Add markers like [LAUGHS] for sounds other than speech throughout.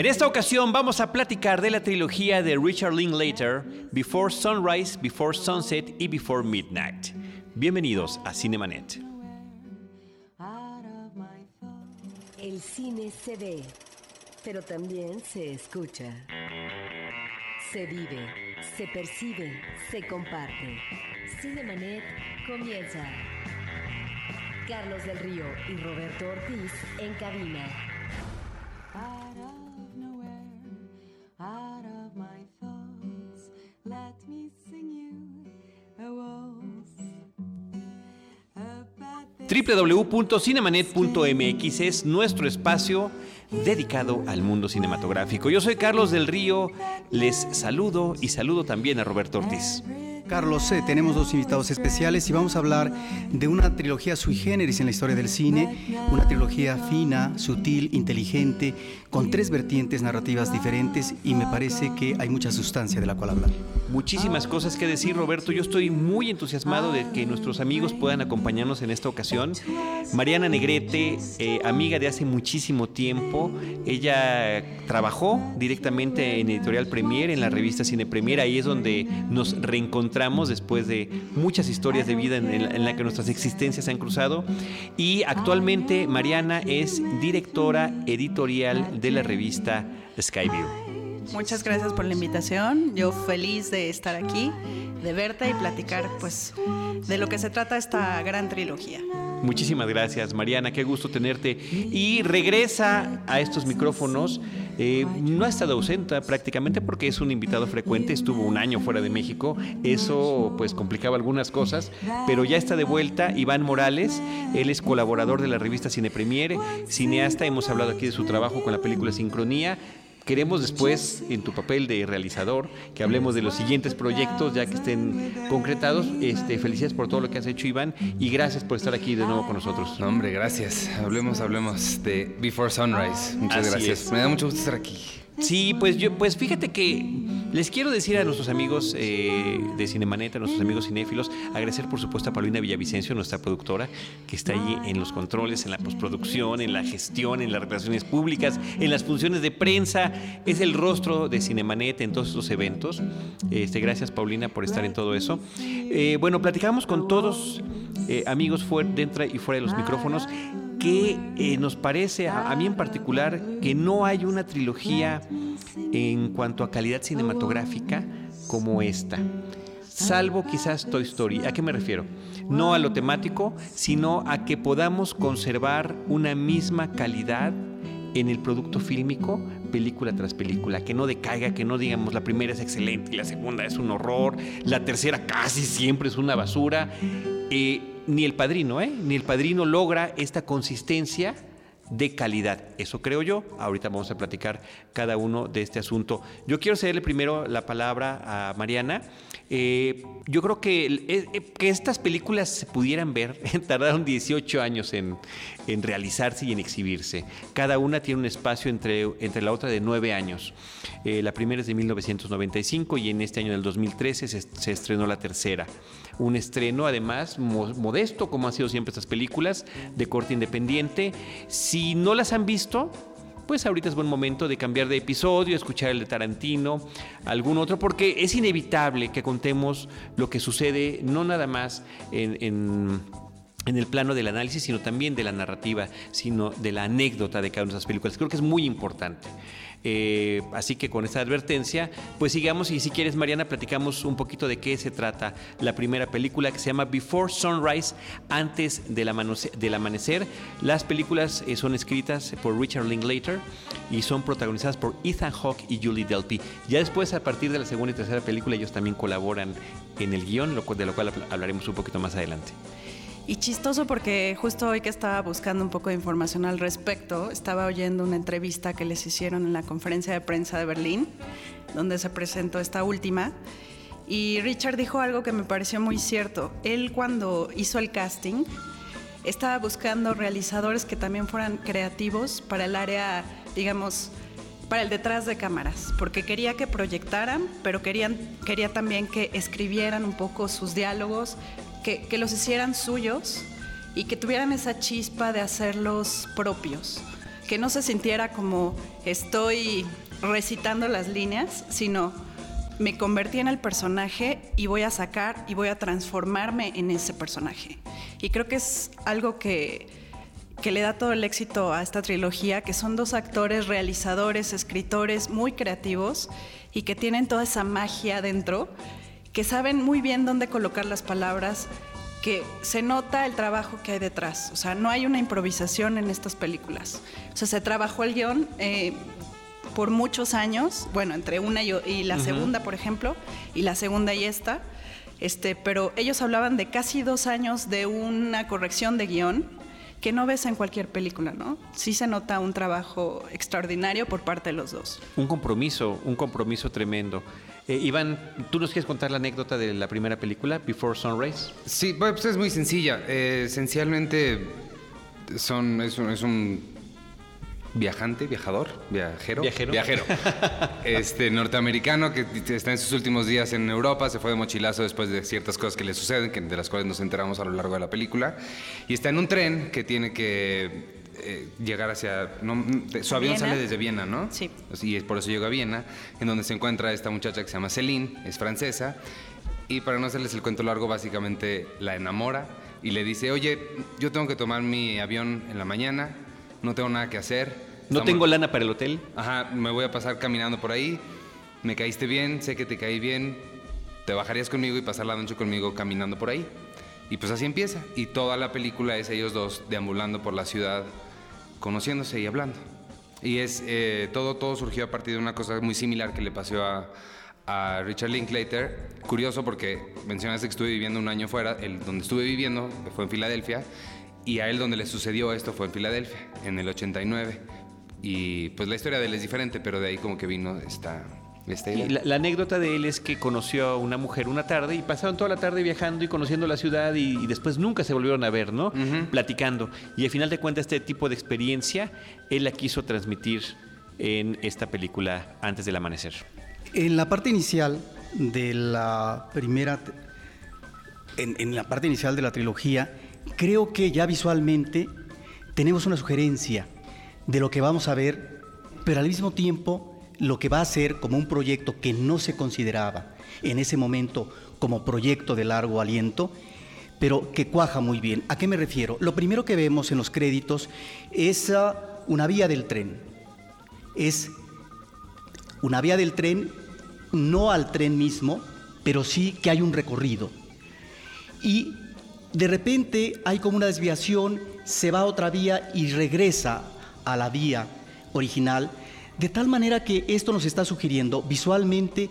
En esta ocasión vamos a platicar de la trilogía de Richard Linklater, Before Sunrise, Before Sunset y Before Midnight. Bienvenidos a Cinemanet. El cine se ve, pero también se escucha. Se vive, se percibe, se comparte. Cinemanet comienza. Carlos del Río y Roberto Ortiz en cabina. www.cinemanet.mx es nuestro espacio dedicado al mundo cinematográfico. Yo soy Carlos del Río, les saludo y saludo también a Roberto Ortiz. Carlos, eh, tenemos dos invitados especiales y vamos a hablar de una trilogía sui generis en la historia del cine, una trilogía fina, sutil, inteligente, con tres vertientes narrativas diferentes y me parece que hay mucha sustancia de la cual hablar. Muchísimas cosas que decir, Roberto. Yo estoy muy entusiasmado de que nuestros amigos puedan acompañarnos en esta ocasión. Mariana Negrete, eh, amiga de hace muchísimo tiempo, ella trabajó directamente en Editorial Premier, en la revista Cine Premier, ahí es donde nos reencontramos después de muchas historias de vida en, la, que nuestras existencias se han cruzado. Y actualmente Mariana es directora editorial de la revista Skyview. Muchas gracias por la invitación. Yo feliz de estar aquí, de verte y platicar pues de lo que se trata esta gran trilogía. Muchísimas gracias, Mariana. Qué gusto tenerte. Y regresa a estos micrófonos. Eh, no ha estado ausente prácticamente porque es un invitado frecuente. Estuvo un año fuera de México. Eso pues complicaba algunas cosas. Pero ya está de vuelta Iván Morales. Él es colaborador de la revista Cine Premiere, cineasta. Hemos hablado aquí de su trabajo con la película Sincronía Queremos después, en tu papel de realizador, que hablemos de los siguientes proyectos ya que estén concretados. Este, felicidades por todo lo que has hecho, Iván, y gracias por estar aquí de nuevo con nosotros. No, hombre, gracias. Hablemos, hablemos de Before Sunrise. Muchas gracias. Me da mucho gusto estar aquí. Sí, pues yo, pues fíjate que les quiero decir a nuestros amigos eh, de Cinemanet, a nuestros amigos cinéfilos, agradecer por supuesto a Paulina Villavicencio, nuestra productora, que está allí en los controles, en la postproducción, en la gestión, en las relaciones públicas, en las funciones de prensa. Es el rostro de Cinemanet en todos estos eventos. Este, gracias Paulina por estar en todo eso. Eh, bueno, platicamos con todos eh, amigos fuera, dentro y fuera de los micrófonos que eh, nos parece, a, mí en particular, que no hay una trilogía en cuanto a calidad cinematográfica como esta. Salvo quizás Toy Story. ¿A qué me refiero? No a lo temático, sino a que podamos conservar una misma calidad en el producto fílmico, película tras película, que no decaiga, que no digamos la primera es excelente y la segunda es un horror, la tercera casi siempre es una basura. Eh, ni el padrino, ¿eh? Ni el padrino logra esta consistencia de calidad. Eso creo yo. Ahorita vamos a platicar cada uno de este asunto. Yo quiero cederle primero la palabra a Mariana. Eh, yo creo que, eh, que estas películas se pudieran ver, [LAUGHS] tardaron 18 años en, en, realizarse y en exhibirse. Cada una tiene un espacio entre, entre la otra de 9 años. Eh, la primera es de 1995 y en este año del 2013 se, se estrenó la tercera. Un estreno además modesto, como han sido siempre estas películas, de corte independiente. Si no las han visto, pues ahorita es buen momento de cambiar de episodio, escuchar el de Tarantino, algún otro, porque es inevitable que contemos lo que sucede no nada más en, el plano del análisis, sino también de la narrativa, sino de la anécdota de cada una de esas películas. Creo que es muy importante. Eh, así que con esta advertencia, pues sigamos y si quieres, Mariana, platicamos un poquito de qué se trata la primera película que se llama Before Sunrise, antes del, amanecer. Las películas eh, son escritas por Richard Linklater y son protagonizadas por Ethan Hawke y Julie Delpy. Ya después, a partir de la segunda y tercera película, ellos también colaboran en el guion, de lo cual hablaremos un poquito más adelante. Y chistoso porque justo hoy que estaba buscando un poco de información al respecto, estaba oyendo una entrevista que les hicieron en la conferencia de prensa de Berlín, donde se presentó esta última. Y Richard dijo algo que me pareció muy cierto. Él cuando hizo el casting estaba buscando realizadores que también fueran creativos para el área, digamos, para el detrás de cámaras, porque quería que proyectaran, pero querían, quería también que escribieran un poco sus diálogos, que, los hicieran suyos y que tuvieran esa chispa de hacerlos propios. que no se sintiera como estoy recitando las líneas, sino me convertí en el personaje y voy a sacar y voy a transformarme en ese personaje. Y creo que es algo que, que le da todo el éxito a esta trilogía, que son dos actores, realizadores, escritores muy creativos y que tienen toda esa magia dentro, que saben muy bien dónde colocar las palabras, que se nota el trabajo que hay detrás. O sea, no hay una improvisación en estas películas. O sea, se trabajó el guion. Eh, por muchos años, bueno, entre una y, la segunda, por ejemplo, y la segunda y esta, este, pero ellos hablaban de casi dos años de una corrección de guion que no ves en cualquier película, ¿no? Sí se nota un trabajo extraordinario por parte de los dos. Un compromiso, un compromiso tremendo. Eh, Iván, ¿tú nos quieres contar la anécdota de la primera película, Before Sunrise? Sí, pues es muy sencilla. Eh, esencialmente son, es un viajante, viajador, viajero, viajero, viajero. [LAUGHS] este norteamericano que está en sus últimos días en Europa, se fue de mochilazo después de ciertas cosas que le suceden, que, de las cuales nos enteramos a lo largo de la película, y está en un tren que tiene que eh, llegar hacia... su avión sale desde Viena, ¿no? Sí. Y por eso llega a Viena, en donde se encuentra esta muchacha que se llama Celine, es francesa, y para no hacerles el cuento largo, básicamente la enamora y le dice, oye, yo tengo que tomar mi avión en la mañana, no tengo nada que hacer. No tengo lana para el hotel. Ajá, me voy a pasar caminando por ahí. Me caíste bien, sé que te caí bien. Te bajarías conmigo y pasar la noche conmigo caminando por ahí. Y pues así empieza. Y toda la película es ellos dos deambulando por la ciudad, conociéndose y hablando. Y es eh, todo, todo surgió a partir de una cosa muy similar que le pasó a, a Richard Linklater. Curioso porque mencionaste que estuve viviendo un año fuera. El, donde estuve viviendo fue en Filadelfia y a él donde le sucedió esto fue en Filadelfia, en el 89. Y pues la historia de él es diferente, pero de ahí como que vino esta... esta idea. La, anécdota de él es que conoció a una mujer una tarde y pasaron toda la tarde viajando y conociendo la ciudad y, después nunca se volvieron a ver, ¿no? Platicando. Y al final de cuentas este tipo de experiencia él la quiso transmitir en esta película Antes del Amanecer. En la parte inicial de la primera... en la parte inicial de la trilogía, creo que ya visualmente tenemos una sugerencia de lo que vamos a ver, pero al mismo tiempo lo que va a ser como un proyecto que no se consideraba en ese momento como proyecto de largo aliento, pero que cuaja muy bien. ¿A qué me refiero? Lo primero que vemos en los créditos es ah, una vía del tren. Es una vía del tren, no al tren mismo, pero sí que hay un recorrido. Y de repente hay como una desviación, se va otra vía y regresa a la vía original, de tal manera que esto nos está sugiriendo visualmente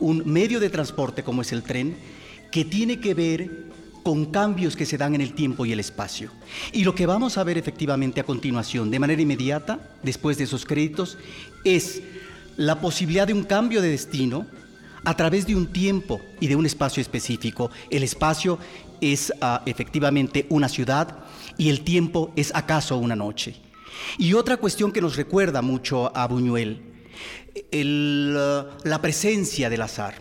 un medio de transporte como es el tren, que tiene que ver con cambios que se dan en el tiempo y el espacio. Y lo que vamos a ver efectivamente a continuación, de manera inmediata, después de esos créditos, es la posibilidad de un cambio de destino a través de un tiempo y de un espacio específico. El espacio es ah, efectivamente una ciudad y el tiempo es acaso una noche. Y otra cuestión que nos recuerda mucho a Buñuel, ah, la presencia del azar.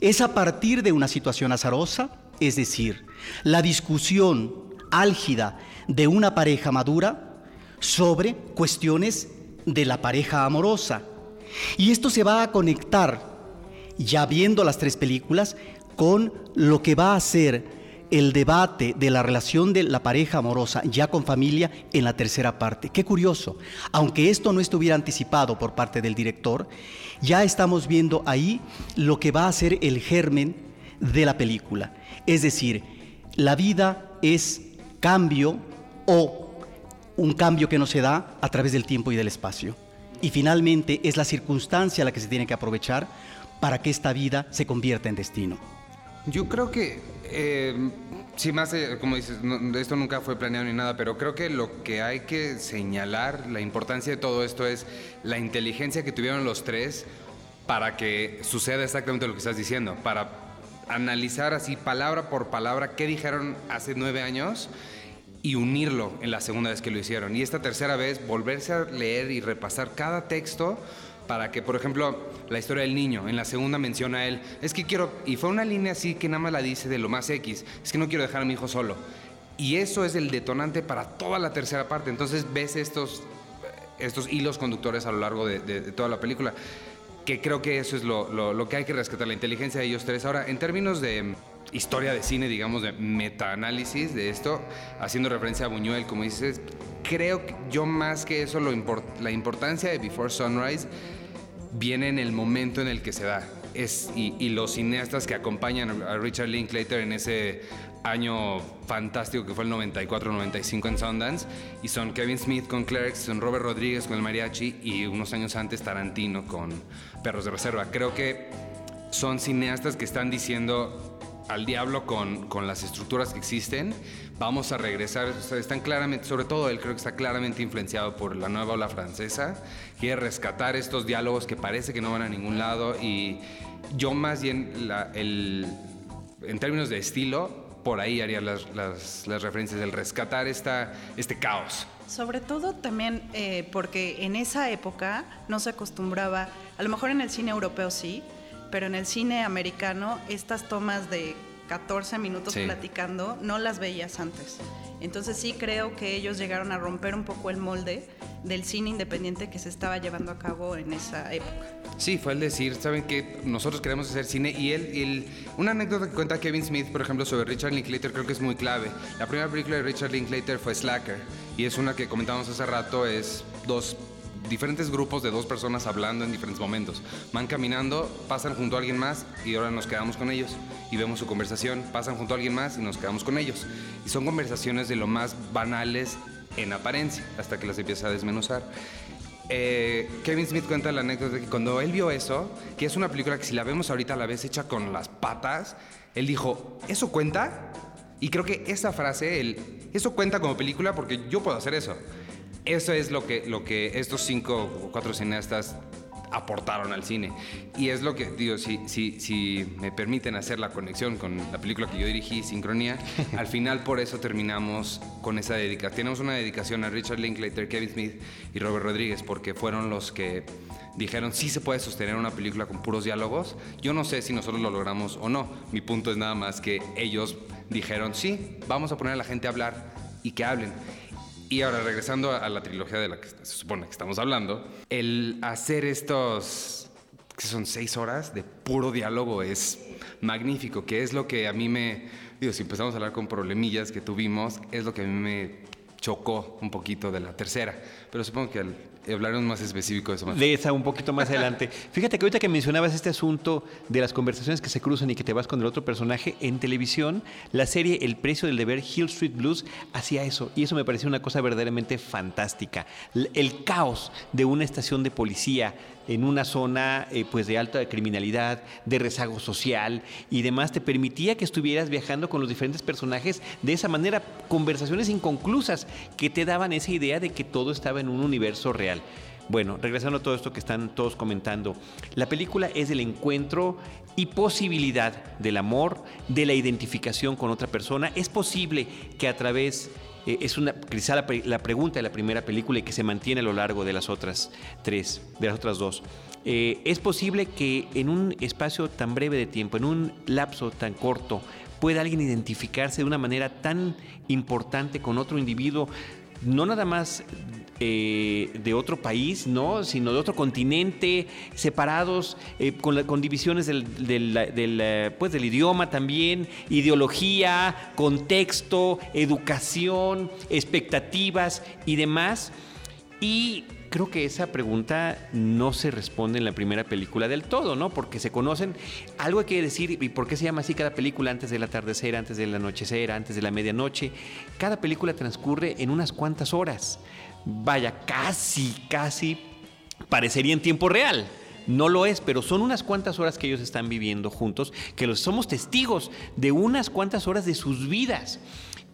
Es a partir de una situación azarosa, es decir, la discusión álgida de una pareja madura sobre cuestiones de la pareja amorosa. Y esto se va a conectar, ya viendo las tres películas, con lo que va a ser el debate de la relación de la pareja amorosa ya con familia en la tercera parte. Qué curioso, aunque esto no estuviera anticipado por parte del director, ya estamos viendo ahí lo que va a ser el germen de la película. Es decir, la vida es cambio o un cambio que no se da a través del tiempo y del espacio. Y finalmente es la circunstancia la que se tiene que aprovechar para que esta vida se convierta en destino. Yo creo que, eh, más, como dices, esto nunca fue planeado ni nada, pero creo que lo que hay que señalar, la importancia de todo esto es la inteligencia que tuvieron los tres para que suceda exactamente lo que estás diciendo, para analizar así palabra por palabra qué dijeron hace nueve años y unirlo en la segunda vez que lo hicieron. Y esta tercera vez volverse a leer y repasar cada texto para que, por ejemplo, la historia del niño, en la segunda menciona a él, es que quiero, y fue una línea así que nada más la dice de lo más X, es que no quiero dejar a mi hijo solo. Y eso es el detonante para toda la tercera parte. Entonces ves estos estos hilos conductores a lo largo de, de- de toda la película. Que creo que eso es lo, lo- lo que hay que rescatar, la inteligencia de ellos tres. Ahora, en términos de mm, historia de cine, digamos, de metaanálisis de esto, haciendo referencia a Buñuel, como dices, creo que yo más que eso, lo import- la importancia de Before Sunrise viene en el momento en el que se da. Es, y, los cineastas que acompañan a Richard Linklater en ese año fantástico que fue el 94-95 en Sundance, y son Kevin Smith con Clerks, son Robert Rodríguez con el mariachi y unos años antes Tarantino con Perros de Reserva. Creo que son cineastas que están diciendo al diablo con, con las estructuras que existen, vamos a regresar, claramente, sobre todo él creo que está claramente influenciado por la nueva ola francesa, quiere rescatar estos diálogos que parece que no van a ningún lado y yo más bien el, en términos de estilo, por ahí haría las, las, referencias del rescatar esta, este caos. Sobre todo también eh, porque en esa época no se acostumbraba, a lo mejor en el cine europeo sí, pero en el cine americano estas tomas de 14 minutos Sí. platicando no las veías antes. Entonces sí creo que ellos llegaron a romper un poco el molde del cine independiente que se estaba llevando a cabo en esa época. Sí, fue el decir, ¿saben que Nosotros queremos hacer cine y él, él- una anécdota que cuenta Kevin Smith, por ejemplo, sobre Richard Linklater, creo que es muy clave. La primera película de Richard Linklater fue Slacker y es una que comentábamos hace rato, es dos diferentes grupos de dos personas hablando en diferentes momentos. Van caminando, pasan junto a alguien más y ahora nos quedamos con ellos y vemos su conversación. Pasan junto a alguien más y nos quedamos con ellos. Y son conversaciones de lo más banales en apariencia, hasta que las empieza a desmenuzar. Eh, Kevin Smith cuenta la anécdota de que cuando él vio eso, que es una película que si la vemos ahorita a la vez hecha con las patas, él dijo, ¿eso cuenta? Y creo que esa frase, el, eso cuenta como película porque yo puedo hacer eso. Eso es lo que, lo que estos cinco o cuatro cineastas aportaron al cine. Y es lo que, digo, si, si, si me permiten hacer la conexión con la película que yo dirigí, Sincronía, [LAUGHS] al final por eso terminamos con esa dedicación. Tenemos una dedicación a Richard Linklater, Kevin Smith y Robert Rodríguez, porque fueron los que dijeron, sí se puede sostener una película con puros diálogos. Yo no sé si nosotros lo logramos o no. Mi punto es nada más que ellos dijeron, sí, vamos a poner a la gente a hablar y que hablen. Y ahora, regresando a la trilogía de la que se supone que estamos hablando, el hacer estos, que son seis horas de puro diálogo es magnífico, que es lo que a mí me, digo, si empezamos a hablar con problemillas que tuvimos, es lo que a mí me chocó un poquito de la tercera. Pero supongo que al- hablaremos más específico de eso más. De esa un poquito más adelante. [LAUGHS] Fíjate que ahorita que mencionabas este asunto de las conversaciones que se cruzan y que te vas con el otro personaje, en televisión, la serie El precio del deber, Hill Street Blues, hacía eso. Y eso me pareció una cosa verdaderamente fantástica. El caos de una estación de policía en una zona eh, pues de alta criminalidad, de rezago social y demás, te permitía que estuvieras viajando con los diferentes personajes de esa manera, conversaciones inconclusas que te daban esa idea de que todo estaba en un universo real. Bueno, regresando a todo esto que están todos comentando, la película es el encuentro y posibilidad del amor, de la identificación con otra persona. Es posible que a través, eh, es una, quizá la, pre- la pregunta de la primera película y que se mantiene a lo largo de las otras tres, de las otras dos. Eh, es posible que en un espacio tan breve de tiempo, en un lapso tan corto, pueda alguien identificarse de una manera tan importante con otro individuo, no nada más eh, de otro país, ¿no? sino de otro continente, separados, eh, con, divisiones del, eh, pues, del idioma también, ideología, contexto, educación, expectativas y demás. Y creo que esa pregunta no se responde en la primera película del todo, ¿no? Porque se conocen. Algo hay que decir, ¿y por qué se llama así cada película? Antes del atardecer, antes del anochecer, antes de la medianoche. Cada película transcurre en unas cuantas horas. Vaya, casi, casi parecería en tiempo real. No lo es, pero son unas cuantas horas que ellos están viviendo juntos, que los somos testigos de unas cuantas horas de sus vidas.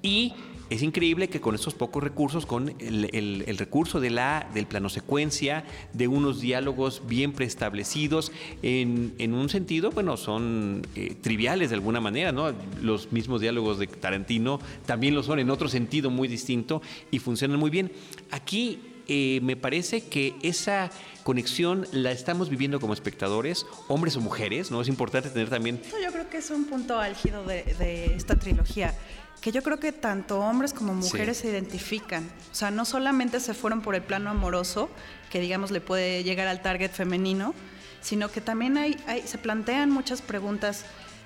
Y es increíble que con esos pocos recursos, con el, recurso de la, del plano secuencia, de unos diálogos bien preestablecidos, en, un sentido, bueno, son eh, triviales de alguna manera, ¿no? Los mismos diálogos de Tarantino también lo son en otro sentido muy distinto y funcionan muy bien. Aquí eh, me parece que esa conexión la estamos viviendo como espectadores, hombres o mujeres, ¿no? Es importante tener también yo creo que es un punto álgido de esta trilogía. Que yo creo que tanto hombres como mujeres Sí. se identifican. O sea, no solamente se fueron por el plano amoroso, que digamos le puede llegar al target femenino, sino que también hay, hay- se plantean muchas preguntas,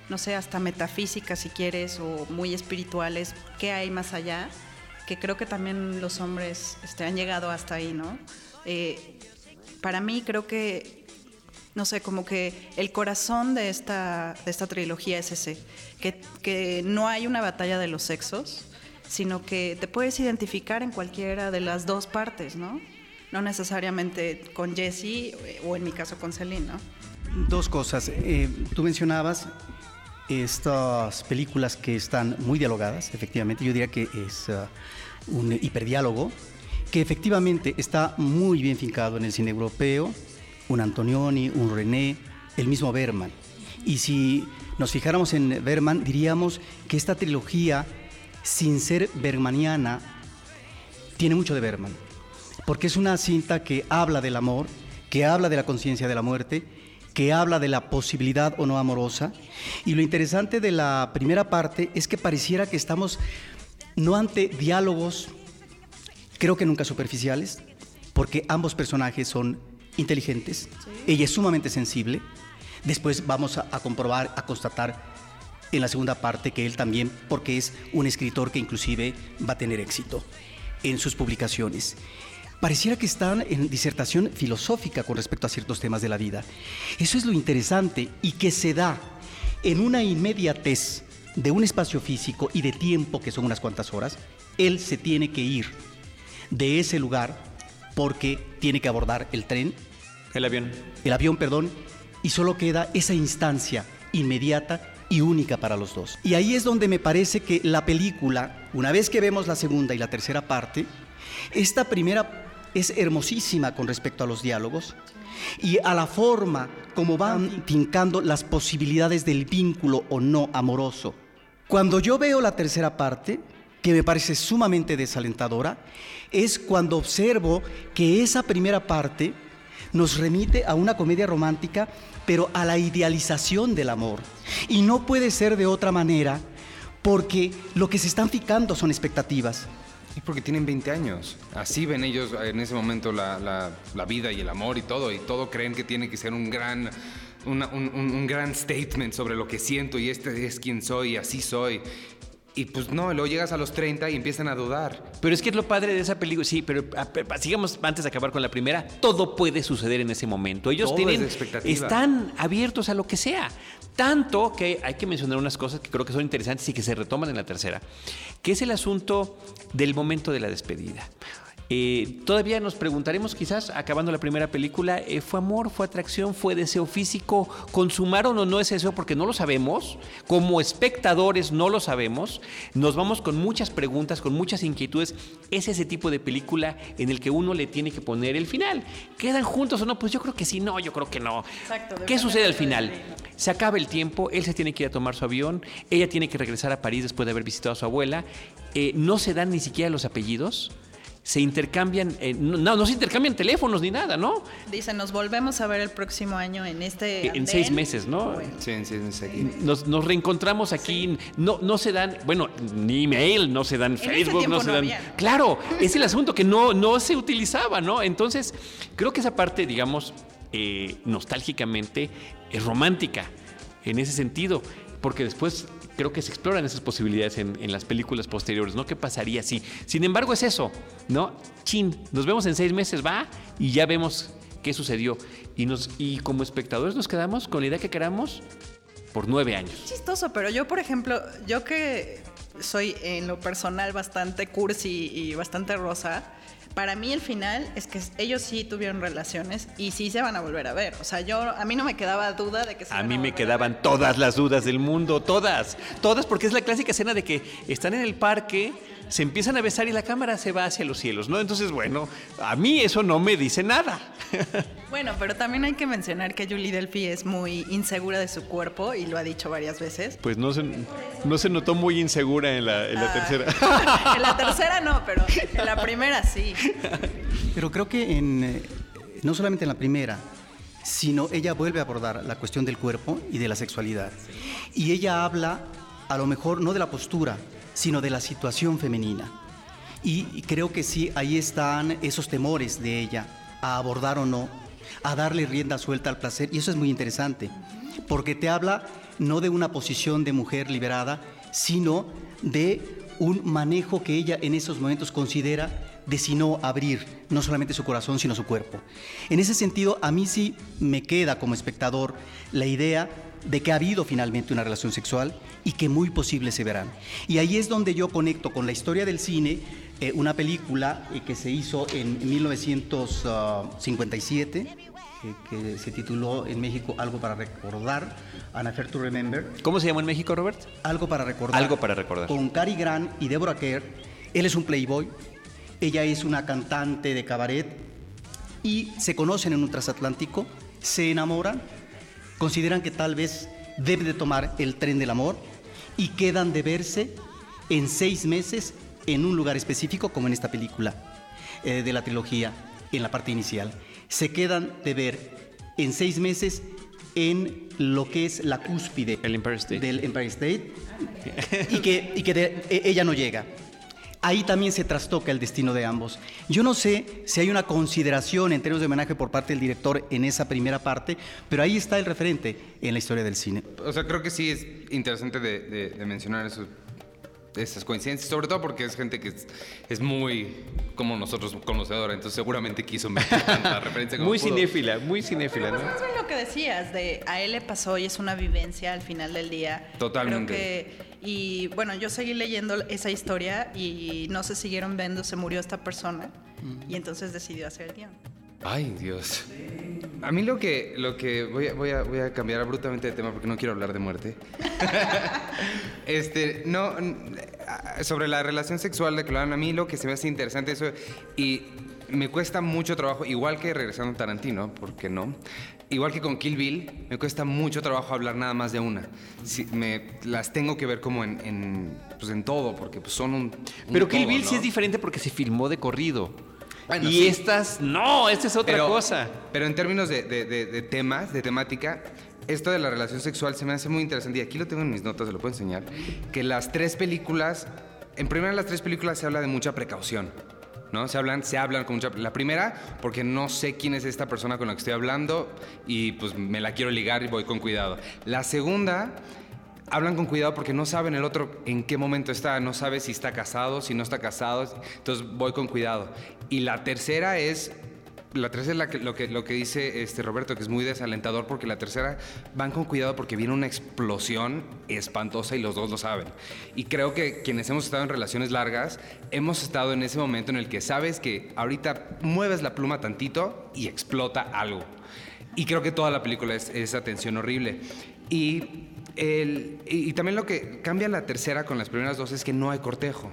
no sé, hasta metafísicas si quieres, o muy espirituales, ¿qué hay más allá? Que creo que también los hombres este, han llegado hasta ahí, ¿no? Eh, para mí creo que no sé, como que el corazón de esta, de esta trilogía es ese, que, que no hay una batalla de los sexos, sino que te puedes identificar en cualquiera de las dos partes, ¿no? No necesariamente con Jesse eh, o en mi caso con Celine, ¿no? Dos cosas. Eh, tú mencionabas estas películas que están muy dialogadas, efectivamente. Yo diría que es ah, un hiperdiálogo que efectivamente está muy bien fincado en el cine europeo. Un Antonioni, un René, el mismo Berman. Y si nos fijáramos en Berman, diríamos que esta trilogía, sin ser bermaniana, tiene mucho de Berman, porque es una cinta que habla del amor, que habla de la conciencia de la muerte, que habla de la posibilidad o no amorosa. Y lo interesante de la primera parte es que pareciera que estamos no ante diálogos, creo que nunca superficiales, porque ambos personajes son inteligentes, ella es sumamente sensible. Después vamos a, a comprobar, a constatar en la segunda parte que él también, porque es un escritor que inclusive va a tener éxito en sus publicaciones. Pareciera que están en disertación filosófica con respecto a ciertos temas de la vida. Eso es lo interesante y que se da en una inmediatez de un espacio físico y de tiempo que son unas cuantas horas. Él se tiene que ir de ese lugar porque tiene que abordar el tren, El avión. el avión, perdón, y solo queda esa instancia inmediata y única para los dos. Y ahí es donde me parece que la película, una vez que vemos la segunda y la tercera parte, esta primera es hermosísima con respecto a los diálogos y a la forma como van fincando las posibilidades del vínculo o no amoroso. Cuando yo veo la tercera parte, que me parece sumamente desalentadora, es cuando observo que esa primera parte nos remite a una comedia romántica, pero a la idealización del amor. Y no puede ser de otra manera, porque lo que se están fijando son expectativas. Y porque tienen 20 años. Así ven ellos en ese momento la, la- vida y el amor y todo. Y todo creen que tiene que ser un gran, un, un- un gran statement sobre lo que siento y este es quien soy y así soy. Y pues no, luego llegas a los 30 y empiezan a dudar. Pero es que es lo padre de esa película, sí, pero a- a- sigamos antes de acabar con la primera, todo puede suceder en ese momento. Ellos Todo tienen, es están abiertos a lo que sea. Tanto que hay que mencionar unas cosas que creo que son interesantes y que se retoman en la tercera, que es el asunto del momento de la despedida. Eh, todavía nos preguntaremos, quizás, acabando la primera película, eh, ¿fue amor, fue atracción, fue deseo físico? ¿Consumaron o no ese deseo? Porque no lo sabemos. Como espectadores no lo sabemos. Nos vamos con muchas preguntas, con muchas inquietudes. Es ese tipo de película en el que uno le tiene que poner el final. ¿Quedan juntos o no? Pues yo creo que sí, no, yo creo que no. Exacto, ¿Qué sucede al final? Se acaba el tiempo, él se tiene que ir a tomar su avión, ella tiene que regresar a París después de haber visitado a su abuela. Eh, no se dan ni siquiera los apellidos. Se intercambian, eh, no, no se intercambian teléfonos ni nada, ¿no? Dicen, nos volvemos a ver el próximo año en este. En andén". seis meses, ¿no? Bueno, Sí, sí, sí, sí. Nos, nos reencontramos aquí, no, no se dan, bueno, ni email, no se dan Facebook, no se no dan. había. Claro, es el asunto que no, no se utilizaba, ¿no? Entonces, creo que esa parte, digamos, eh, nostálgicamente, es romántica en ese sentido, porque después creo que se exploran esas posibilidades en, las películas posteriores, ¿no? ¿Qué pasaría si? Sin embargo, es eso, ¿no? Chin, nos vemos en seis meses, va, y ya vemos qué sucedió. Y, nos, y como espectadores nos quedamos con la idea que queramos por nueve años. chistoso, pero yo, por ejemplo, yo que soy en lo personal bastante cursi y bastante rosa, para mí el final es que ellos sí tuvieron relaciones y sí se van a volver a ver. O sea, yo a mí no me quedaba duda de que se A mí me quedaban todas las dudas del mundo, todas, todas, porque es la clásica escena de que están en el parque, se empiezan a besar y la cámara se va hacia los cielos, ¿no? Entonces, bueno, a mí eso no me dice nada. [LAUGHS] Bueno, pero también hay que mencionar que Julie Delphi es muy insegura de su cuerpo y lo ha dicho varias veces. Pues no se, no se notó muy insegura en la, en la Ah. tercera. [LAUGHS] en la tercera no, pero en la primera sí. Pero creo que en, eh, no solamente en la primera, sino ella vuelve a abordar la cuestión del cuerpo y de la sexualidad. Y ella habla, a lo mejor, no de la postura, sino de la situación femenina. Y creo que sí, ahí están esos temores de ella a abordar o no, a darle rienda suelta al placer. Y eso es muy interesante, porque te habla no de una posición de mujer liberada, sino de un manejo que ella en esos momentos considera de si no abrir no solamente su corazón, sino su cuerpo. En ese sentido, a mí sí me queda como espectador la idea de que ha habido finalmente una relación sexual y que muy posible se verán. Y ahí es donde yo conecto con la historia del cine, eh, una película eh, que se hizo en 1957, eh, que se tituló en México Algo para recordar, An Affair to Remember. ¿Cómo se llamó en México, Robert? Algo para recordar. Algo para recordar. Con Cary Grant y Deborah Kerr. Él es un playboy, ella es una cantante de cabaret y se conocen en un transatlántico, se enamoran, consideran que tal vez debe de tomar el tren del amor y quedan de verse en seis meses en un lugar específico, como en esta película eh, de la trilogía, en la parte inicial. Se quedan de ver en seis meses en lo que es la cúspide El Empire State. del Empire State y que, y que de- e- ella no llega. Ahí también se trastoca el destino de ambos. Yo no sé si hay una consideración en términos de homenaje por parte del director en esa primera parte, pero ahí está el referente en la historia del cine. O sea, creo que sí es interesante de, de- de mencionar eso, esas coincidencias, sobre todo porque es gente que es, es muy, como nosotros, conocedora, entonces seguramente quiso meter tanta [LAUGHS] referencia como Muy pudo. cinéfila, muy cinéfila, ¿no? Más bien lo que decías, de a él le pasó y es una vivencia al final del día. Totalmente. Creo que, y bueno, yo seguí leyendo esa historia y no se siguieron viendo, se murió esta persona y entonces decidió hacer el guion. Ay, Dios. A mí lo que, lo que voy, a, voy, a, voy a cambiar abruptamente de tema porque no quiero hablar de muerte. [LAUGHS] este, no, sobre la relación sexual de hagan, a mí lo que se me hace interesante eso, y me cuesta mucho trabajo, igual que regresando a Tarantino, ¿por qué no? Igual que con Kill Bill, me cuesta mucho trabajo hablar nada más de una. Sí, me, las tengo que ver como en, en, pues en todo, porque pues son un... un Pero Kill todo, Bill sí ¿no? es diferente porque se filmó de corrido. Bueno, y sí. estas, no, esta es otra pero, cosa. Pero en términos de, de- de- de temas, de temática, esto de la relación sexual se me hace muy interesante. Y aquí lo tengo en mis notas, se lo puedo enseñar. Que las tres películas, en primera de las tres películas se habla de mucha precaución. ¿No? Se hablan, se hablan con mucha... La primera, porque no sé quién es esta persona con la que estoy hablando y pues me la quiero ligar y voy con cuidado. La segunda, hablan con cuidado porque no saben el otro en qué momento está, no sabe si está casado, si no está casado, entonces voy con cuidado. Y la tercera es, la tercera es lo, que, dice este Roberto, que es muy desalentador porque la tercera van con cuidado porque viene una explosión espantosa y los dos lo saben. Y creo que quienes hemos estado en relaciones largas, hemos estado en ese momento en el que sabes que ahorita mueves la pluma tantito y explota algo. Y creo que toda la película es esa tensión horrible. Y, y también lo que cambia la tercera con las primeras dos es que no hay cortejo.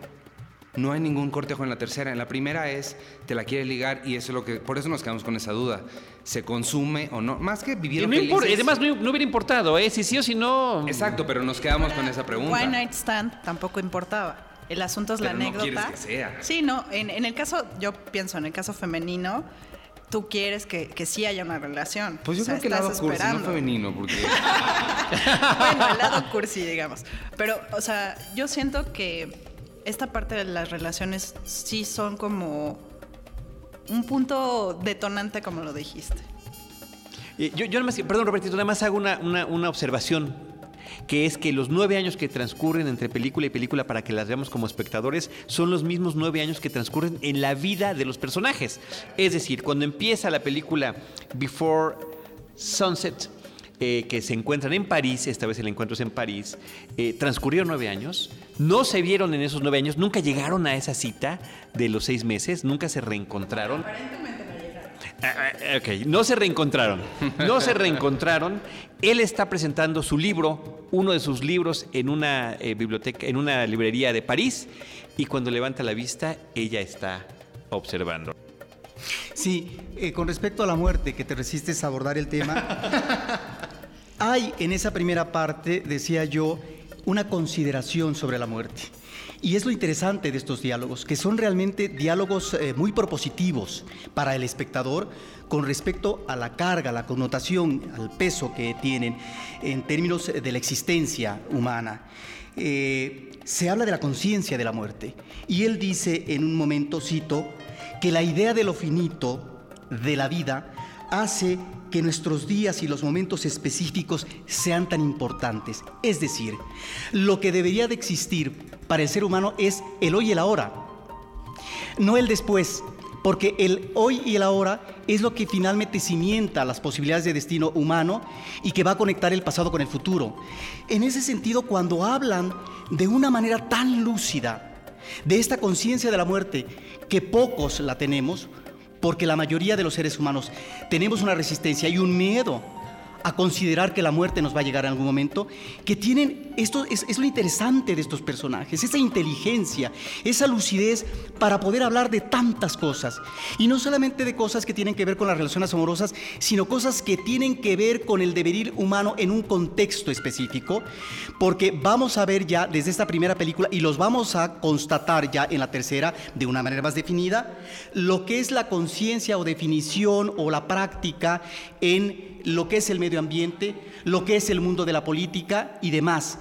No hay ningún cortejo en la tercera. En la primera es, te la quiere ligar y eso es lo que, por eso nos quedamos con esa duda. ¿Se consume o no? Más que vivir no impor- además, no, no hubiera importado, ¿eh? Si sí o si no. Exacto, pero nos quedamos con esa pregunta. One Night Stand tampoco importaba. El asunto es la Pero no anécdota. quieres que sea. Sí, no. En, en el caso, yo pienso, en el caso femenino, tú quieres que, que sí haya una relación. Pues yo O sea, creo que el lado cursi, no femenino, porque... [LAUGHS] bueno, el lado cursi, digamos. Pero, o sea, yo siento que esta parte de las relaciones sí son como un punto detonante, como lo dijiste. Eh, Yo, yo nada más, perdón Robertito, nada más hago una, una- observación, que es que los nueve años que transcurren entre película y película para que las veamos como espectadores son los mismos nueve años que transcurren en la vida de los personajes. Es decir, cuando empieza la película Before Sunset, eh, que se encuentran en París, esta vez el encuentro es en París, eh, transcurrieron nueve años, no se vieron en esos nueve años, nunca llegaron a esa cita de los seis meses, nunca se reencontraron. Ah, ah, Ok, no se reencontraron. No se reencontraron. Él está presentando su libro, uno de sus libros, en una eh, biblioteca, en una librería de París, y cuando levanta la vista, ella está observando. Sí, eh, con respecto a la muerte, que te resistes a abordar el tema, [LAUGHS] hay en esa primera parte, decía yo, una consideración sobre la muerte. Y es lo interesante de estos diálogos, que son realmente diálogos eh, muy propositivos para el espectador con respecto a la carga, la connotación, al peso que tienen en términos de la existencia humana. Eh, se habla de la conciencia de la muerte. Y él dice en un momento, cito, que la idea de lo finito, de la vida, hace que nuestros días y los momentos específicos sean tan importantes. Es decir, lo que debería de existir para el ser humano es el hoy y el ahora, no el después, porque el hoy y el ahora es lo que finalmente cimienta las posibilidades de destino humano y que va a conectar el pasado con el futuro. En ese sentido, cuando hablan de una manera tan lúcida de esta conciencia de la muerte, que pocos la tenemos, porque la mayoría de los seres humanos tenemos una resistencia y un miedo a considerar que la muerte nos va a llegar en algún momento, que tienen, esto es, lo interesante de estos personajes, esa inteligencia, esa lucidez para poder hablar de tantas cosas. Y no solamente de cosas que tienen que ver con las relaciones amorosas, sino cosas que tienen que ver con el devenir humano en un contexto específico, porque vamos a ver ya desde esta primera película, y los vamos a constatar ya en la tercera de una manera más definida, lo que es la conciencia o definición o la práctica en lo que es el medio ambiente, lo que es el mundo de la política y demás.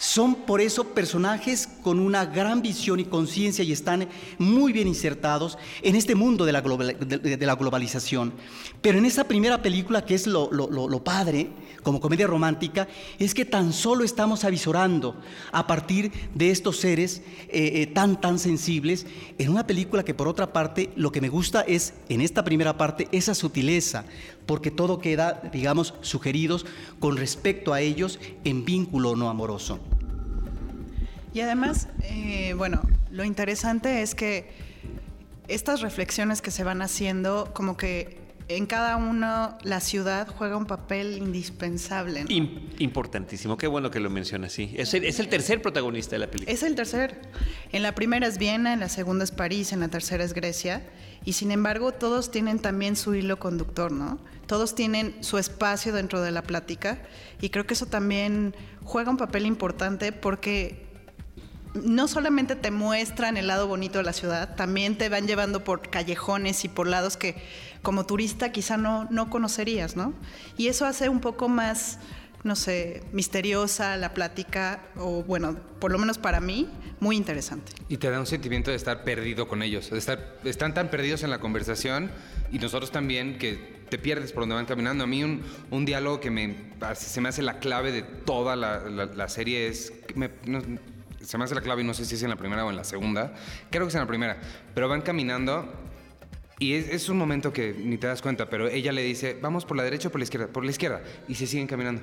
Son por eso personajes con una gran visión y conciencia y están muy bien insertados en este mundo de la, globalización. Pero en esa primera película, que es lo, padre, como comedia romántica, es que tan solo estamos avisorando a partir de estos seres eh, eh, tan, tan sensibles, en una película que por otra parte lo que me gusta es, en esta primera parte, esa sutileza, porque todo queda, digamos, sugeridos con respecto a ellos en vínculo no amoroso. Y además, eh, bueno, lo interesante es que estas reflexiones que se van haciendo, como que en cada uno la ciudad juega un papel indispensable. Importantísimo, qué bueno que lo menciona así. Es el, es el, tercer protagonista de la película. Es el tercer. En la primera es Viena, en la segunda es París, en la tercera es Grecia. Y sin embargo, todos tienen también su hilo conductor, ¿no? Todos tienen su espacio dentro de la plática. Y creo que eso también juega un papel importante porque no solamente te muestran el lado bonito de la ciudad, también te van llevando por callejones y por lados que como turista quizá no, no conocerías, ¿no? Y eso hace un poco más, no sé, misteriosa la plática, o bueno, por lo menos para mí, muy interesante. Y te da un sentimiento de estar perdido con ellos, de estar, están tan perdidos en la conversación y nosotros también que te pierdes por donde van caminando. A mí un, un diálogo que me, se me hace la clave de toda la, la, serie es... Me, se me hace la clave y no sé si es en la primera o en la segunda. Creo que es en la primera. Pero van caminando y es, un momento que ni te das cuenta, pero ella le dice, vamos por la derecha o por la izquierda, por la izquierda. Y se siguen caminando.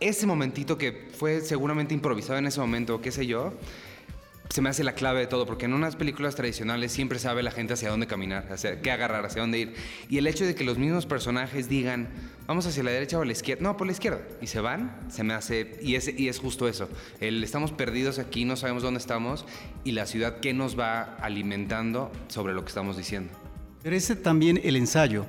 Ese momentito que fue seguramente improvisado en ese momento, qué sé yo, se me hace la clave de todo, porque en unas películas tradicionales siempre sabe la gente hacia dónde caminar, hacia qué agarrar, hacia dónde ir. Y el hecho de que los mismos personajes digan, vamos hacia la derecha o a la izquierda, no, por la izquierda, y se van, se me hace, y es, y es justo eso, el, estamos perdidos aquí, no sabemos dónde estamos, y la ciudad que nos va alimentando sobre lo que estamos diciendo. Pero ese también el ensayo,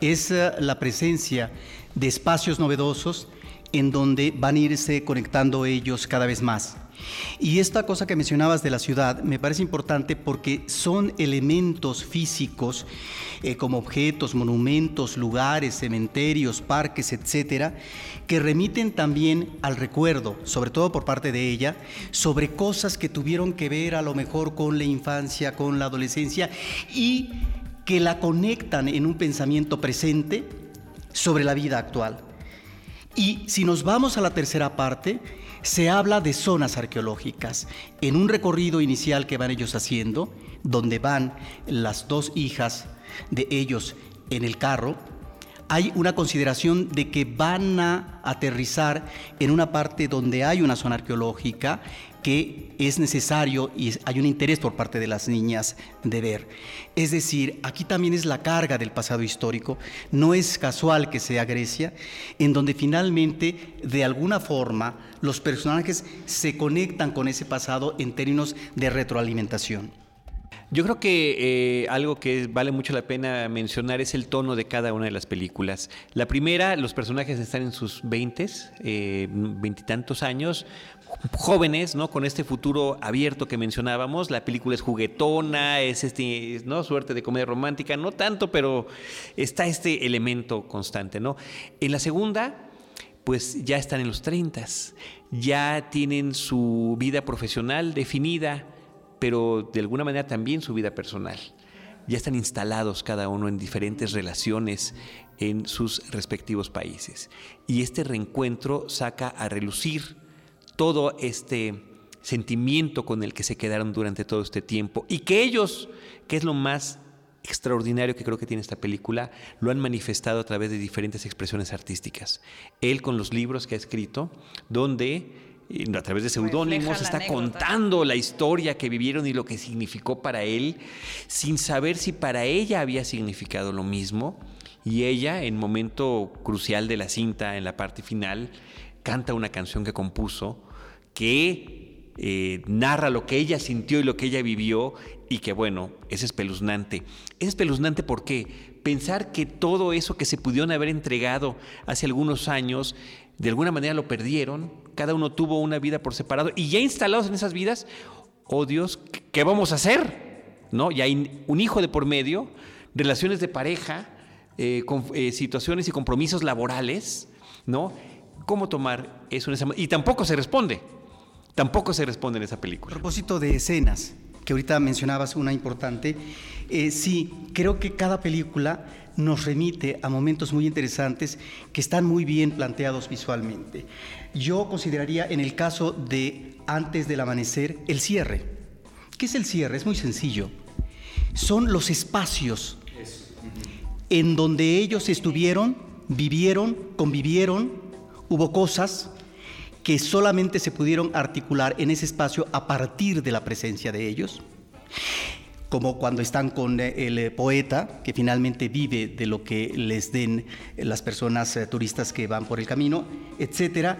es eh, la presencia de espacios novedosos en donde van a irse conectando ellos cada vez más. Y esta cosa que mencionabas de la ciudad me parece importante porque son elementos físicos eh, como objetos, monumentos, lugares, cementerios, parques, etcétera, que remiten también al recuerdo, sobre todo por parte de ella, sobre cosas que tuvieron que ver a lo mejor con la infancia, con la adolescencia y que la conectan en un pensamiento presente sobre la vida actual. Y si nos vamos a la tercera parte, se habla de zonas arqueológicas. En un recorrido inicial que van ellos haciendo, donde van las dos hijas de ellos en el carro, hay una consideración de que van a aterrizar en una parte donde hay una zona arqueológica que es necesario y hay un interés por parte de las niñas de ver. Es decir, aquí también es la carga del pasado histórico, no es casual que sea Grecia, en donde finalmente, de alguna forma, los personajes se conectan con ese pasado en términos de retroalimentación. Yo creo que eh, algo que vale mucho la pena mencionar es el tono de cada una de las películas. La primera, los personajes están en sus veintes, eh, veintitantos años, jóvenes, ¿no? Con este futuro abierto que mencionábamos. La película es juguetona, es este, ¿no? Suerte de comedia romántica, no tanto, pero está este elemento constante, ¿no? En la segunda, pues ya están en los treintas, ya tienen su vida profesional definida pero de alguna manera también su vida personal. Ya están instalados cada uno en diferentes relaciones en sus respectivos países. Y este reencuentro saca a relucir todo este sentimiento con el que se quedaron durante todo este tiempo y que ellos, que es lo más extraordinario que creo que tiene esta película, lo han manifestado a través de diferentes expresiones artísticas. Él con los libros que ha escrito, donde a través de seudónimos, está contando la historia que vivieron y lo que significó para él, sin saber si para ella había significado lo mismo. Y ella, en momento crucial de la cinta, en la parte final, canta una canción que compuso que eh, narra lo que ella sintió y lo que ella vivió y que bueno, es espeluznante. Es espeluznante porque pensar que todo eso que se pudieron haber entregado hace algunos años, de alguna manera lo perdieron, cada uno tuvo una vida por separado y ya instalados en esas vidas, oh Dios, ¿qué vamos a hacer? ¿No? Ya hay un hijo de por medio, relaciones de pareja, eh, eh, situaciones y compromisos laborales, ¿no? ¿Cómo tomar eso en esa Y tampoco se responde, tampoco se responde en esa película. A propósito de escenas, que ahorita mencionabas una importante, eh, sí, creo que cada película nos remite a momentos muy interesantes que están muy bien planteados visualmente. Yo consideraría en el caso de Antes del Amanecer el cierre. ¿Qué es el cierre? Es muy sencillo. Son los espacios en donde ellos estuvieron, vivieron, convivieron, hubo cosas que solamente se pudieron articular en ese espacio a partir de la presencia de ellos como cuando están con eh, el eh, poeta, que finalmente vive de lo que les den eh, las personas turistas que van por el camino, etc.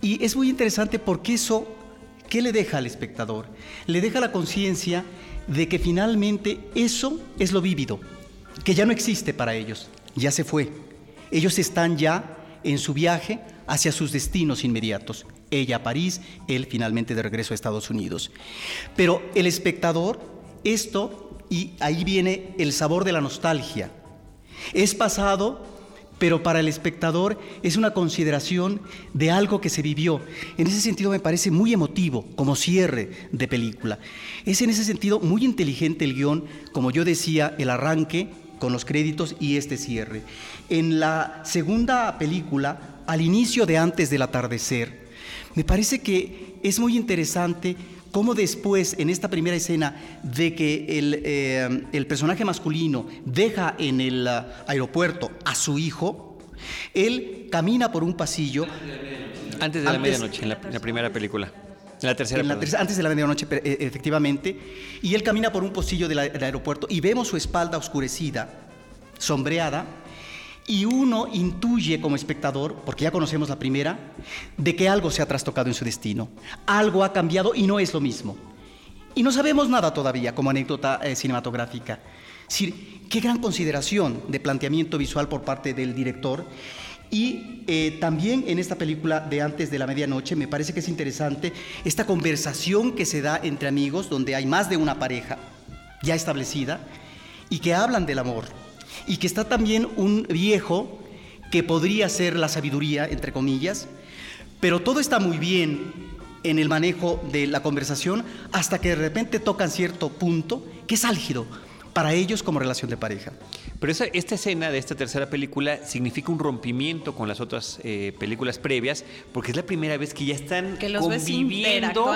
Y es muy interesante porque eso, ¿qué le deja al espectador? Le deja la conciencia de que finalmente eso es lo vívido, que ya no existe para ellos, ya se fue. Ellos están ya en su viaje hacia sus destinos inmediatos. Ella a París, él finalmente de regreso a Estados Unidos. Pero el espectador esto, y ahí viene el sabor de la nostalgia. Es pasado, pero para el espectador es una consideración de algo que se vivió. En ese sentido me parece muy emotivo como cierre de película. Es en ese sentido muy inteligente el guion, como yo decía, el arranque con los créditos y este cierre. En la segunda película, al inicio de Antes del atardecer, me parece que es muy interesante cómo después, en esta primera escena, de que el, eh, personaje masculino deja en el uh, aeropuerto a su hijo, él camina por un pasillo. Antes de la medianoche, en la, primera película. En la tercera. antes de la medianoche, eh, efectivamente. Y él camina por un pasillo del aeropuerto y vemos su espalda oscurecida, sombreada, y uno intuye como espectador, porque ya conocemos la primera, de que algo se ha trastocado en su destino, algo ha cambiado y no es lo mismo. Y no sabemos nada todavía como anécdota eh, cinematográfica. qué gran consideración de planteamiento visual por parte del director. Y eh, también en esta película de Antes de la Medianoche me parece que es interesante esta conversación que se da entre amigos, donde hay más de una pareja ya establecida y que hablan del amor, y que está también un viejo que podría ser la sabiduría, entre comillas, pero todo está muy bien en el manejo de la conversación hasta que de repente tocan cierto punto que es álgido para ellos como relación de pareja. Pero esta escena de esta tercera película significa un rompimiento con las otras eh, películas previas, porque es la primera vez que ya están conviviendo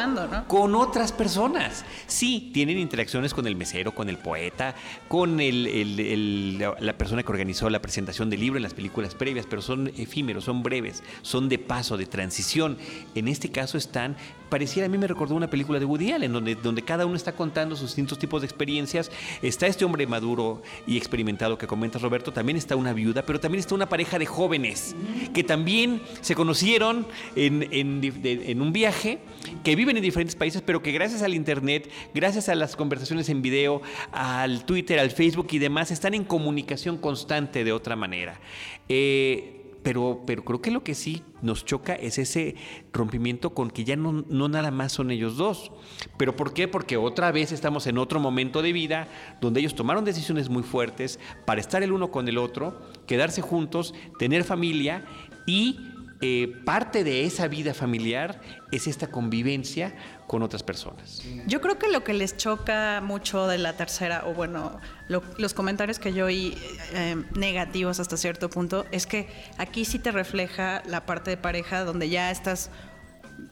con otras personas. Sí, tienen interacciones con el mesero, con el poeta, con el, la persona que organizó la presentación del libro en las películas previas, pero son efímeros, son breves, son de paso, de transición. En este caso están pareciera a mí me recordó una película de Woody Allen, donde, donde cada uno está contando sus distintos tipos de experiencias. Está este hombre maduro y experimentado que comentas, Roberto, también está una viuda, pero también está una pareja de jóvenes que también se conocieron en, en, en un viaje, que viven en diferentes países, pero que gracias al Internet, gracias a las conversaciones en video, al Twitter, al Facebook y demás, están en comunicación constante de otra manera. Eh, pero, pero creo que lo que sí nos choca es ese rompimiento con que ya no, no nada más son ellos dos. ¿Pero por qué? Porque otra vez estamos en otro momento de vida donde ellos tomaron decisiones muy fuertes para estar el uno con el otro, quedarse juntos, tener familia y eh, parte de esa vida familiar es esta convivencia con otras personas. Yo creo que lo que les choca mucho de la tercera, o bueno, los comentarios que yo oí eh, negativos hasta cierto punto, es que aquí sí te refleja la parte de pareja donde ya estás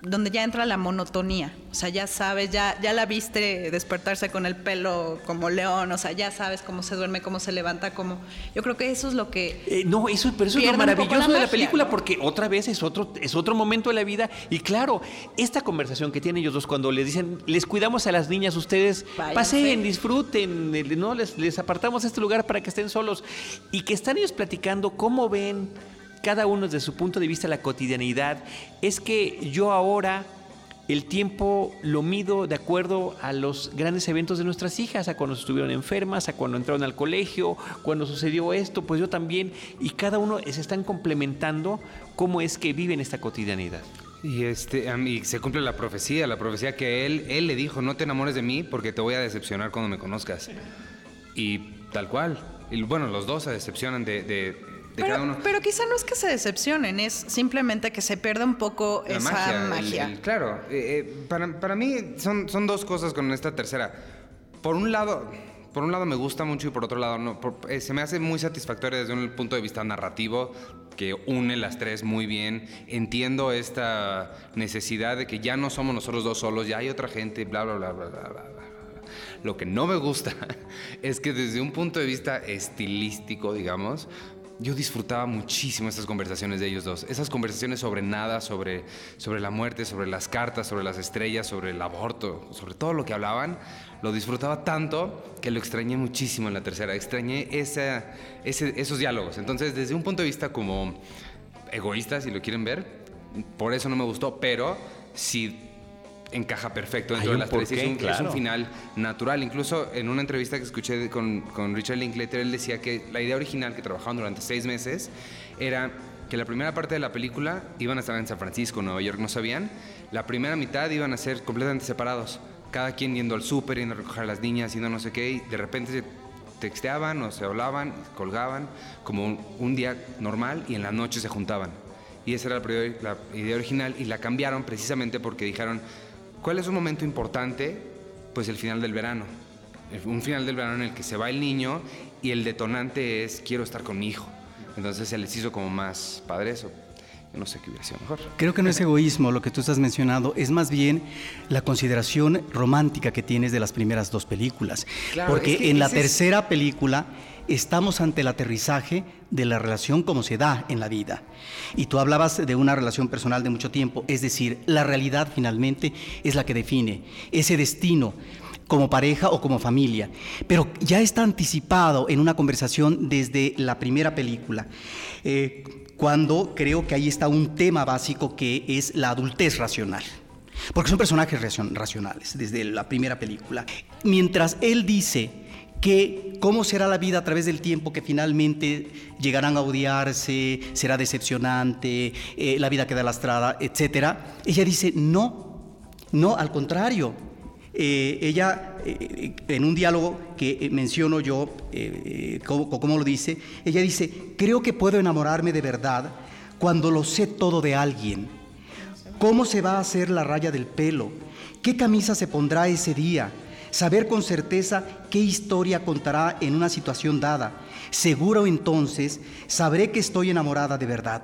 donde ya entra la monotonía. O sea, ya sabes, ya, ya la viste despertarse con el pelo como león, o sea, ya sabes cómo se duerme, cómo se levanta, cómo. Yo creo que eso es lo que. Eh, no, eso, pero eso es lo maravilloso de la película, porque otra vez es otro, es otro momento de la vida. Y claro, esta conversación que tienen ellos dos cuando les dicen, les cuidamos a las niñas, ustedes pasen, disfruten, no les, les apartamos este lugar para que estén solos. Y que están ellos platicando cómo ven cada uno desde su punto de vista la cotidianidad, es que yo ahora el tiempo lo mido de acuerdo a los grandes eventos de nuestras hijas, a cuando estuvieron enfermas, a cuando entraron al colegio, cuando sucedió esto, pues yo también, y cada uno se están complementando cómo es que viven esta cotidianidad. Y este, y se cumple la profecía, la profecía que él, él le dijo, no te enamores de mí porque te voy a decepcionar cuando me conozcas. Y tal cual. Y bueno, los dos se decepcionan de pero, quizá no es que se decepcionen, es simplemente que se pierda un poco esa magia. claro, eh, eh, para, mí son, son dos cosas con esta tercera. Por un lado, por un lado me gusta mucho y por otro lado no. Eh, se me hace muy satisfactorio desde un punto de vista narrativo que une las tres muy bien. Entiendo esta necesidad de que ya no somos nosotros dos solos, ya hay otra gente, bla, bla, bla, bla, bla, bla. Lo que no me gusta [LAUGHS] es que desde un punto de vista estilístico, digamos, yo disfrutaba muchísimo estas conversaciones de ellos dos. Esas conversaciones sobre nada, sobre, sobre la muerte, sobre las cartas, sobre las estrellas, sobre el aborto, sobre todo lo que hablaban. Lo disfrutaba tanto que lo extrañé muchísimo en la tercera. Extrañé ese, esos diálogos. Entonces, desde un punto de vista como egoísta, si lo quieren ver, por eso no me gustó, pero si encaja perfecto dentro de las tres. Es un, final natural. Incluso en una entrevista que escuché con, con, Richard Linklater, él decía que la idea original que trabajaban durante seis meses era que la primera parte de la película iban a estar en San Francisco, Nueva York, no sabían. La primera mitad iban a ser completamente separados. Cada quien yendo al súper, yendo a recoger a las niñas, yendo no sé qué, y de repente se texteaban o se hablaban, colgaban, como un, día normal, y en la noche se juntaban. Y esa era la, la idea original, y la cambiaron precisamente porque dijeron, ¿Cuál es un momento importante? Pues el final del verano. Un final del verano en el que se va el niño y el detonante es quiero estar con mi hijo. Entonces se les hizo como más padre eso. no sé qué hubiera sido mejor. Creo que no es egoísmo lo que tú estás mencionando, es más bien la consideración romántica que tienes de las primeras dos películas. Porque en la tercera película estamos ante el aterrizaje de la relación como se da en la vida. Y tú hablabas de una relación personal de mucho tiempo, es decir, la realidad finalmente es la que define ese destino como pareja o como familia. Pero ya está anticipado en una conversación desde la primera película. Eh, cuando creo que ahí está un tema básico que es la adultez racional. Porque son personajes racionales desde la primera película. Mientras él dice, que cómo será la vida a través del tiempo que finalmente llegarán a odiarse, será decepcionante, eh, la vida queda lastrada, etc. Ella dice, no, no, al contrario. Eh, ella, eh, en un diálogo que menciono yo, como, como lo dice, ella dice, creo que puedo enamorarme de verdad cuando lo sé todo de alguien. ¿Cómo se va a hacer la raya del pelo? ¿Qué camisa se pondrá ese día? Saber con certeza qué historia contará en una situación dada. Seguro entonces sabré que estoy enamorada de verdad.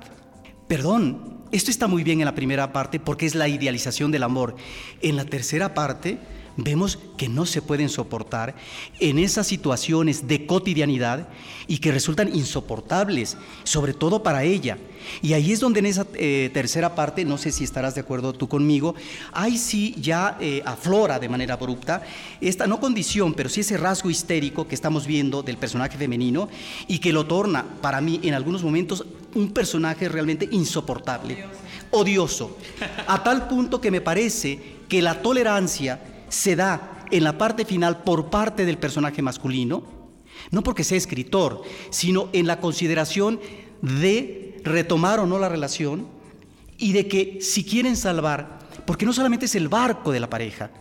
Perdón, esto está muy bien en la primera parte porque es la idealización del amor. En la tercera parte vemos que no se pueden soportar en esas situaciones de cotidianidad y que resultan insoportables, sobre todo para ella. Y ahí es donde en esa eh, tercera parte, no sé si estarás de acuerdo tú conmigo, ahí sí ya eh, aflora de manera abrupta esta no condición, pero sí ese rasgo histérico que estamos viendo del personaje femenino y que lo torna para mí en algunos momentos un personaje realmente insoportable, odioso, a tal punto que me parece que la tolerancia se da en la parte final por parte del personaje masculino, no porque sea escritor, sino en la consideración de retomar o no la relación y de que si quieren salvar, porque no solamente es el barco de la pareja,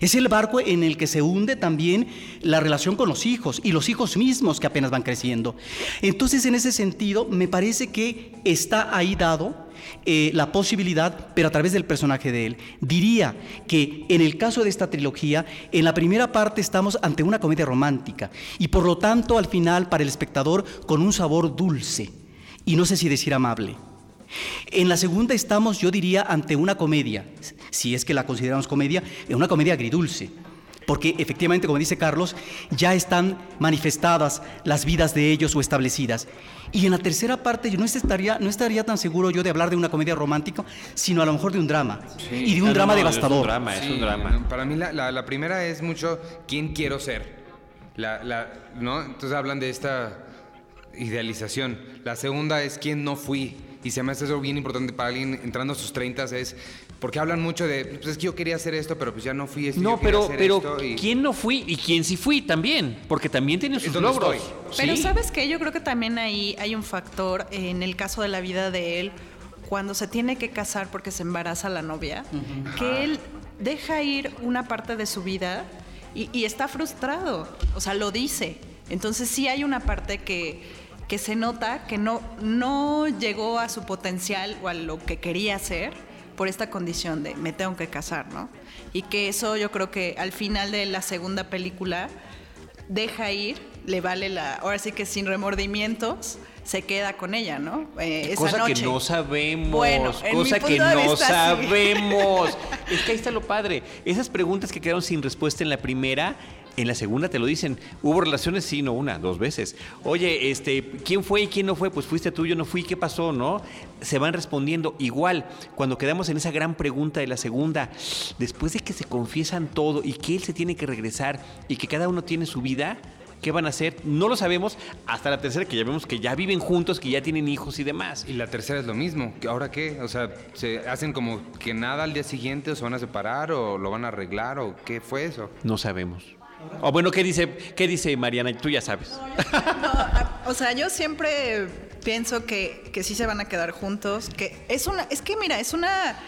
es el barco en el que se hunde también la relación con los hijos y los hijos mismos que apenas van creciendo. Entonces, en ese sentido, me parece que está ahí dado eh, la posibilidad, pero a través del personaje de él. Diría que en el caso de esta trilogía, en la primera parte estamos ante una comedia romántica y por lo tanto al final para el espectador con un sabor dulce y no sé si decir amable. En la segunda estamos, yo diría, ante una comedia, si es que la consideramos comedia, una comedia agridulce. Porque efectivamente, como dice Carlos, ya están manifestadas las vidas de ellos o establecidas. Y en la tercera parte yo no estaría, no estaría tan seguro yo de hablar de una comedia romántica, sino a lo mejor de un drama. y de un drama devastador. Es un drama, es un drama. Para mí la, primera es mucho quién quiero ser. ¿no? Entonces hablan de esta idealización. La segunda es quién no fui. Y se me hace eso bien importante para alguien entrando a sus 30 es porque hablan mucho de, pues es que yo quería hacer esto, pero pues ya no fui esto. No, pero, pero ¿quién no fui y quién sí fui también? Porque también tiene sus logros. Pero sabes que yo creo que también ahí hay un factor en el caso de la vida de él, cuando se tiene que casar porque se embaraza la novia, que él deja ir una parte de su vida y, y está frustrado. O sea, lo dice. Entonces sí hay una parte que que se nota que no, no llegó a su potencial o a lo que quería hacer por esta condición de me tengo que casar, ¿no? Y que eso yo creo que al final de la segunda película deja ir, le vale la, ahora sí que sin remordimientos, se queda con ella, ¿no? Eh, esa cosa que no sabemos, bueno, cosa que no sabemos. [LAUGHS] es que ahí está lo padre. Esas preguntas que quedaron sin respuesta en la primera, en la segunda te lo dicen. ¿Hubo relaciones? Sí, no una, dos veces. Oye, este, ¿quién fue y quién no fue? Pues fuiste tú, yo no fui, ¿qué pasó? ¿No? Se van respondiendo. Igual, cuando quedamos en esa gran pregunta de la segunda, después de que se confiesan todo y que él se tiene que regresar y que cada uno tiene su vida, ¿Qué van a hacer? No lo sabemos hasta la tercera, que ya vemos que ya viven juntos, que ya tienen hijos y demás. Y la tercera es lo mismo. ¿Ahora qué? O sea, ¿se hacen como que nada al día siguiente o se van a separar o lo van a arreglar o qué fue eso? No sabemos. O bueno, ¿qué dice, qué dice Mariana? Tú ya sabes. o sea, yo siempre pienso que, que sí se van a quedar juntos. Que es una, es que mira, es una.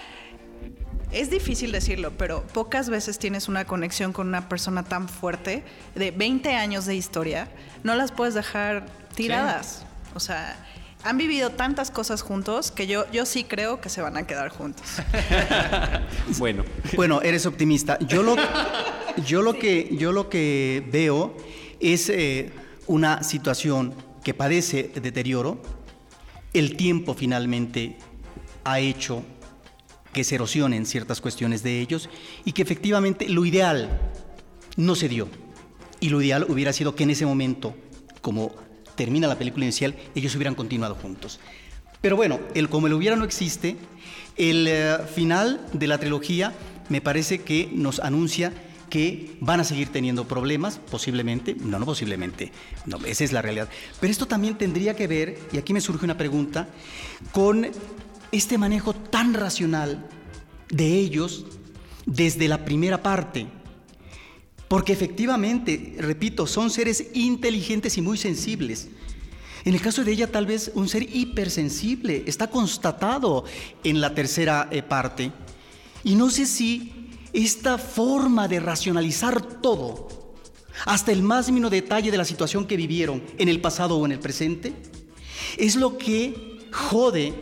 Es difícil decirlo, pero pocas veces tienes una conexión con una persona tan fuerte, de 20 años de historia, no las puedes dejar tiradas. O sea, han vivido tantas cosas juntos que yo, yo sí creo que se van a quedar juntos. [LAUGHS] bueno. Bueno, eres optimista. Yo lo, yo lo, que, yo lo que veo es eh, una situación que padece deterioro. El tiempo finalmente ha hecho que se erosionen ciertas cuestiones de ellos y que efectivamente lo ideal no se dio. Y lo ideal hubiera sido que en ese momento, como termina la película inicial, ellos hubieran continuado juntos. Pero bueno, el como el hubiera no existe, el eh, final de la trilogía me parece que nos anuncia que van a seguir teniendo problemas, posiblemente, no, no posiblemente, no, esa es la realidad. Pero esto también tendría que ver, y aquí me surge una pregunta, con este manejo tan racional de ellos desde la primera parte. Porque efectivamente, repito, son seres inteligentes y muy sensibles. En el caso de ella, tal vez un ser hipersensible, está constatado en la tercera eh, parte. Y no sé si esta forma de racionalizar todo, hasta el más mínimo detalle de la situación que vivieron en el pasado o en el presente, es lo que jode,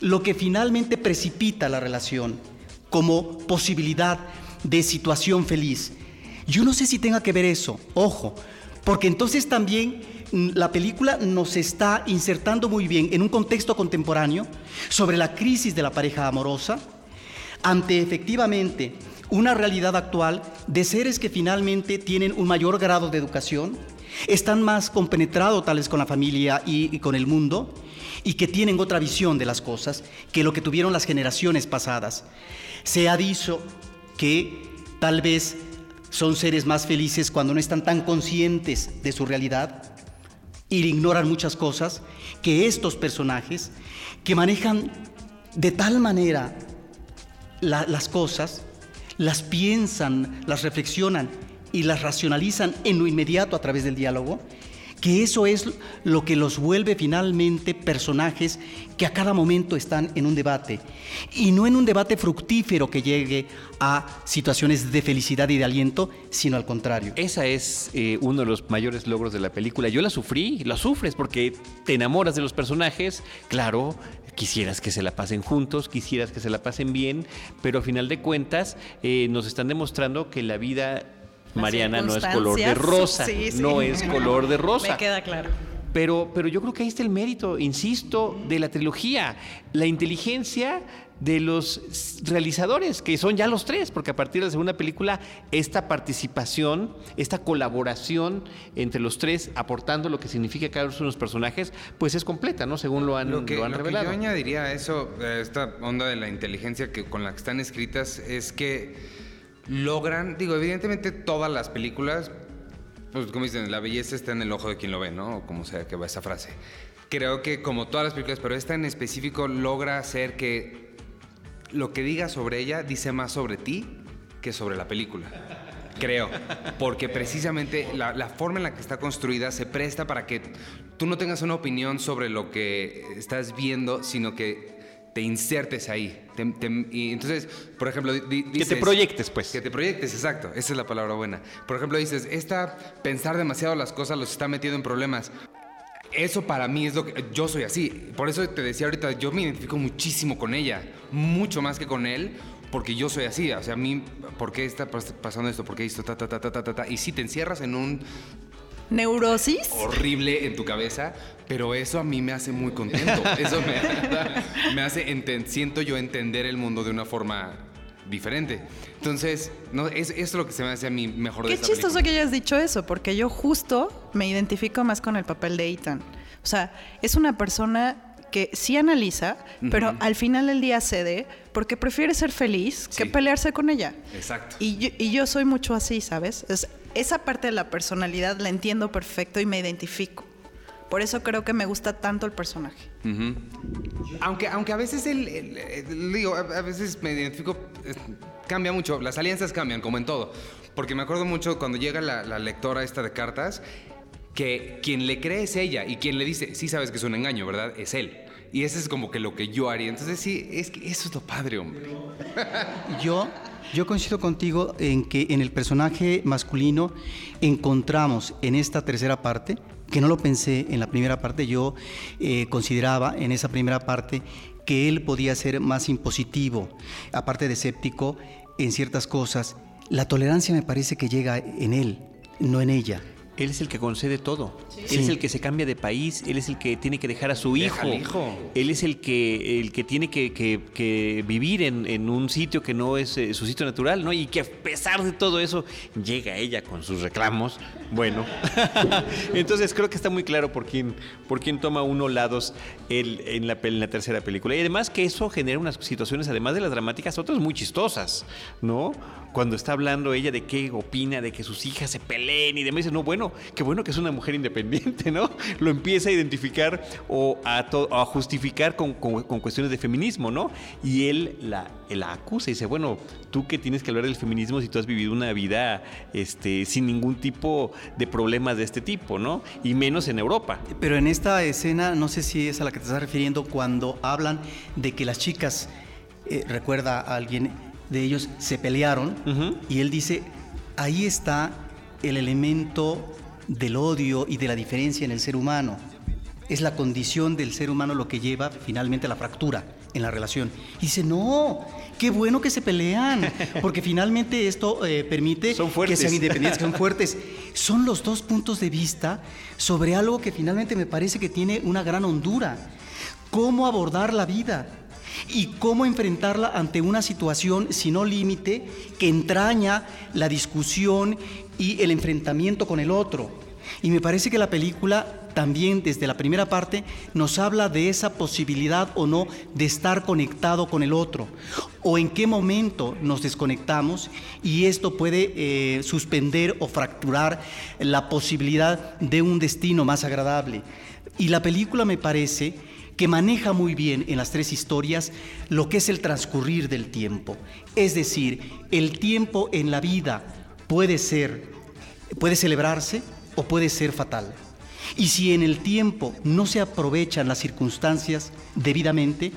lo que finalmente precipita la relación como posibilidad de situación feliz. Yo no sé si tenga que ver eso, ojo, porque entonces también mm, la película nos está insertando muy bien en un contexto contemporáneo sobre la crisis de la pareja amorosa, ante efectivamente una realidad actual de seres que finalmente tienen un mayor grado de educación, están más compenetrados tal vez con la familia y con el mundo, y que tienen otra visión de las cosas que lo que tuvieron las generaciones pasadas. Se ha dicho que tal vez son seres más felices cuando no están tan conscientes de su realidad y ignoran muchas cosas que estos personajes que manejan de tal manera la- las cosas, las piensan, las reflexionan y las racionalizan en lo inmediato a través del diálogo, que eso es lo que los vuelve finalmente personajes que a cada momento están en un debate y no en un debate fructífero que llegue a situaciones de felicidad y de aliento, sino al contrario. Esa es eh, uno de los mayores logros de la película. Yo la sufrí, la sufres porque te enamoras de los personajes, claro, quisieras que se la pasen juntos, quisieras que se la pasen bien, pero a final de cuentas eh, nos están demostrando que la vida Mariana no es color de rosa, sí, sí. no es color de [LAUGHS] rosa. Me queda claro. Pero, pero yo creo que ahí está el mérito, insisto, de la trilogía. La inteligencia de los realizadores, que son ya los tres, porque a partir de la segunda película, esta participación, esta colaboración entre los tres, aportando lo que significa cada uno de los personajes, pues es completa, ¿no? Según lo han, Lo que, lo han lo que revelado. yo añadiría a eso, a esta onda de la inteligencia que, con la que están escritas, es que logran, digo, evidentemente todas las películas, pues como dicen, la belleza está en el ojo de quien lo ve, ¿no? O como sea que va esa frase. Creo que como todas las películas, pero esta en específico logra hacer que lo que diga sobre ella dice más sobre ti que sobre la película. Creo, porque precisamente la, la forma en la que está construida se presta para que tú no tengas una opinión sobre lo que estás viendo, sino que te insertes ahí. Te- te- y entonces, por ejemplo, di- di- Que te dices- proyectes, pues. Que te proyectes, exacto. Esa es la palabra buena. Por ejemplo, dices, esta pensar demasiado las cosas los está metiendo en problemas. Eso para mí es lo que yo soy así. Por eso te decía ahorita, yo me identifico muchísimo con ella, mucho más que con él, porque yo soy así. O sea, a mí, ¿por qué está pas- pasando esto? ¿Por qué esto? Ta, ta, ta, ta, ta, ta. Y sí, te encierras en un Neurosis. horrible en tu cabeza, pero eso a mí me hace muy contento. [LAUGHS] Eso me, me hace, enten- siento yo entender el mundo de una forma diferente. Entonces, no, es, es lo que se me hace a mí mejor de Qué esta chistoso película. que hayas dicho eso, porque yo justo me identifico más con el papel de Ethan. O sea, es una persona que sí analiza, pero al final del día cede porque prefiere ser feliz que pelearse con ella. Exacto. Y yo, y yo soy mucho así, ¿sabes? Es- esa parte de la personalidad la entiendo perfecto y me identifico. Por eso creo que me gusta tanto el personaje. Aunque, aunque a veces el, el- el- digo, a, a veces me identifico, eh, cambia mucho, las alianzas cambian, como en todo. Porque me acuerdo mucho cuando llega la, la lectora esta de cartas, que quien le cree es ella y quien le dice, sí sabes que es un engaño, ¿verdad? Es él. Y ese es como que lo que yo haría. Entonces sí, es que eso es lo padre, hombre. Yo, yo coincido contigo en que en el personaje masculino encontramos en esta tercera parte, que no lo pensé en la primera parte, yo eh, consideraba en esa primera parte que él podía ser más impositivo, aparte de escéptico en ciertas cosas. La tolerancia me parece que llega en él, no en ella. Él es el que concede todo. Él es el que se cambia de país, él es el que tiene que dejar a su hijo. Deja al hijo. Él es el que, el que tiene que, que- que vivir en, en un sitio que no es eh, su sitio natural, ¿no? Y que a pesar de todo eso, llega ella con sus reclamos. Bueno. [LAUGHS] Entonces creo que está muy claro por quién, por quién toma uno lados el- en, la, tercera película. Y además que eso genera unas situaciones, además de las dramáticas, otras muy chistosas, ¿no? Cuando está hablando ella de qué opina, de que sus hijas se peleen y demás, dice, no, bueno, qué bueno que es una mujer independiente, [LAUGHS] ¿no? Lo empieza a identificar o a, justificar con, con- cuestiones de feminismo, ¿no? Y él la, la acusa y dice, bueno, tú que tienes que hablar del feminismo si tú has vivido una vida este, sin ningún tipo de problemas de este tipo, ¿no? Y menos en Europa. Pero en esta escena, no sé si es a la que te estás refiriendo, cuando hablan de que las chicas, eh, recuerda a alguien de ellos, se pelearon, y él dice, ahí está el elemento del odio y de la diferencia en el ser humano. Es la condición del ser humano lo que lleva finalmente a la fractura en la relación. Y dice, no, qué bueno que se pelean, porque [LAUGHS] finalmente esto eh, permite Son que sean independientes, que son fuertes. [LAUGHS] Son los dos puntos de vista sobre algo que finalmente me parece que tiene una gran hondura. ¿Cómo abordar la vida? y cómo enfrentarla ante una situación sin límite que entraña la discusión y el enfrentamiento con el otro. Y me parece que la película también desde la primera parte nos habla de esa posibilidad o no de estar conectado con el otro, o en qué momento nos desconectamos y esto puede eh, suspender o fracturar la posibilidad de un destino más agradable. Y la película me parece que maneja muy bien en las tres historias lo que es el transcurrir del tiempo. Es decir, el tiempo en la vida puede ser, puede celebrarse o puede ser fatal. Y si en el tiempo no se aprovechan las circunstancias debidamente,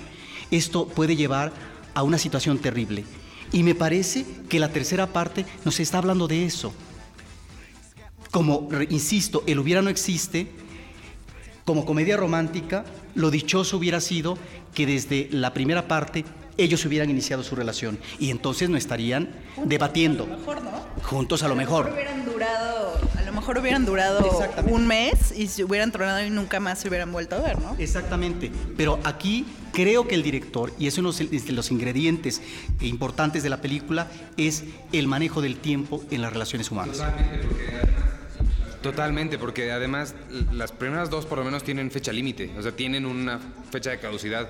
esto puede llevar a una situación terrible. Y me parece que la tercera parte nos está hablando de eso. Como, insisto, el hubiera no existe, como comedia romántica, lo dichoso hubiera sido que desde la primera parte ellos hubieran iniciado su relación y entonces no estarían debatiendo. A lo mejor, ¿no? Juntos a lo mejor. hubieran durado, mejor hubieran durado un mes y se hubieran tronado y nunca más se hubieran vuelto a ver, ¿no? Exactamente. Pero aquí creo que el director, y es uno de los ingredientes importantes de la película, es el manejo del tiempo en las relaciones humanas. Totalmente, porque además las primeras dos por lo menos tienen fecha límite, o sea, tienen una fecha de caducidad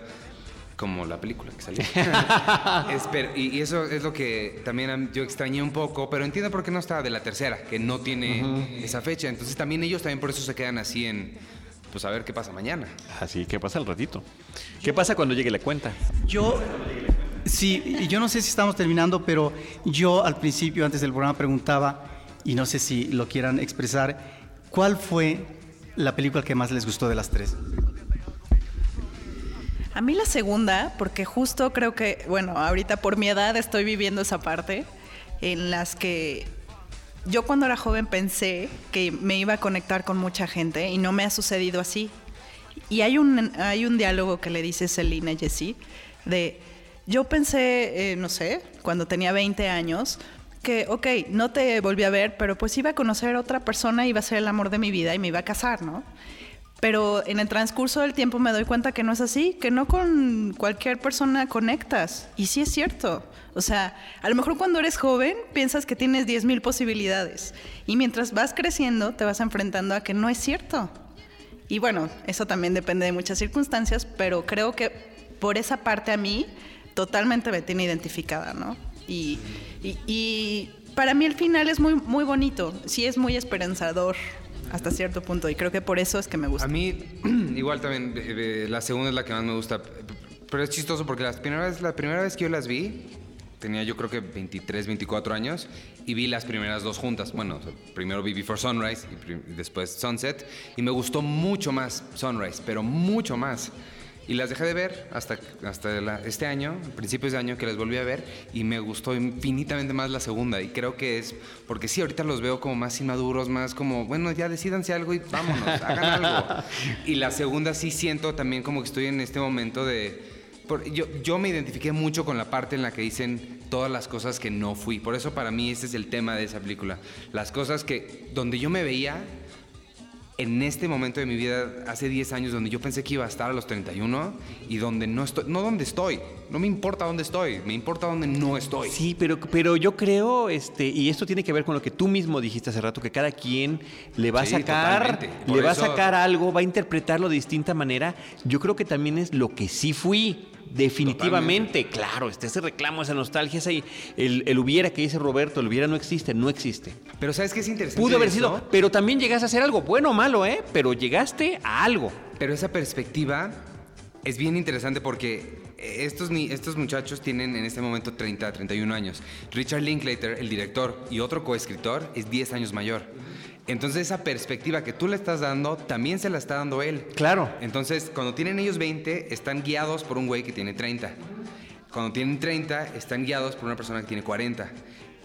como la película que salió. [LAUGHS] y, eso es lo que también yo extrañé un poco, pero entiendo por qué no está de la tercera, que no tiene esa fecha. Entonces también ellos también por eso se quedan así en, pues a ver qué pasa mañana. Así, ¿qué pasa al ratito? ¿Qué pasa cuando llegue la cuenta? Yo, sí, yo no sé si estamos terminando, pero yo al principio, antes del programa, preguntaba, y no sé si lo quieran expresar, ¿cuál fue la película que más les gustó de las tres? A mí la segunda, porque justo creo que, bueno, ahorita por mi edad estoy viviendo esa parte en las que yo cuando era joven pensé que me iba a conectar con mucha gente y no me ha sucedido así. Y hay un, hay un diálogo que le dice Selina Jessie de, yo pensé, eh, no sé, cuando tenía 20 años, que, ok, no te volví a ver, pero pues iba a conocer a otra persona, iba a ser el amor de mi vida y me iba a casar, ¿no? Pero en el transcurso del tiempo me doy cuenta que no es así, que no con cualquier persona conectas. Y sí es cierto. O sea, a lo mejor cuando eres joven piensas que tienes 10.000 posibilidades. Y mientras vas creciendo te vas enfrentando a que no es cierto. Y bueno, eso también depende de muchas circunstancias, pero creo que por esa parte a mí totalmente me tiene identificada, ¿no? Y, y para mí el final es muy, muy bonito, sí es muy esperanzador hasta cierto punto y creo que por eso es que me gusta. A mí [CLEARS THROAT] igual también la segunda es la que más me gusta, pero es chistoso porque la primera vez, la primera vez que yo las vi tenía yo creo que 23, 24 años y vi las primeras dos juntas. Bueno, primero vi Before Sunrise y después Sunset y me gustó mucho más Sunrise, pero mucho más. Y las dejé de ver hasta, hasta este año, principios de año, que las volví a ver y me gustó infinitamente más la segunda. Y creo que es porque sí, ahorita los veo como más inmaduros, más como, bueno, ya decidanse algo y vámonos, hagan algo. [LAUGHS] Y la segunda sí siento también como que estoy en este momento de... yo, yo me identifiqué mucho con la parte en la que dicen todas las cosas que no fui. Por eso para mí este es el tema de esa película. Las cosas que, donde yo me veía en este momento de mi vida, hace 10 años, donde yo pensé que iba a estar a los 31 y donde no estoy, no donde estoy, no me importa dónde estoy, me importa dónde no estoy. Sí, pero, pero yo creo, este, y esto tiene que ver con lo que tú mismo dijiste hace rato, que cada quien le va a sacar, le va a sacar algo, va a interpretarlo de distinta manera. Yo creo que también es lo que sí fui. Definitivamente, claro, este, ese reclamo, esa nostalgia, ese, el, el, hubiera que dice Roberto, el hubiera no existe, no existe. Pero ¿sabes qué es interesante? Pudo haber sido, pero también llegaste a hacer algo, bueno o malo, ¿eh? Pero llegaste a algo. Pero esa perspectiva es bien interesante porque estos, estos muchachos tienen en este momento 30, 31 años. Richard Linklater, el director y otro coescritor, es 10 años mayor. Entonces esa perspectiva que tú le estás dando, también se la está dando él. Claro. Entonces, cuando tienen ellos 20, están guiados por un güey que tiene 30. Cuando tienen 30, están guiados por una persona que tiene 40.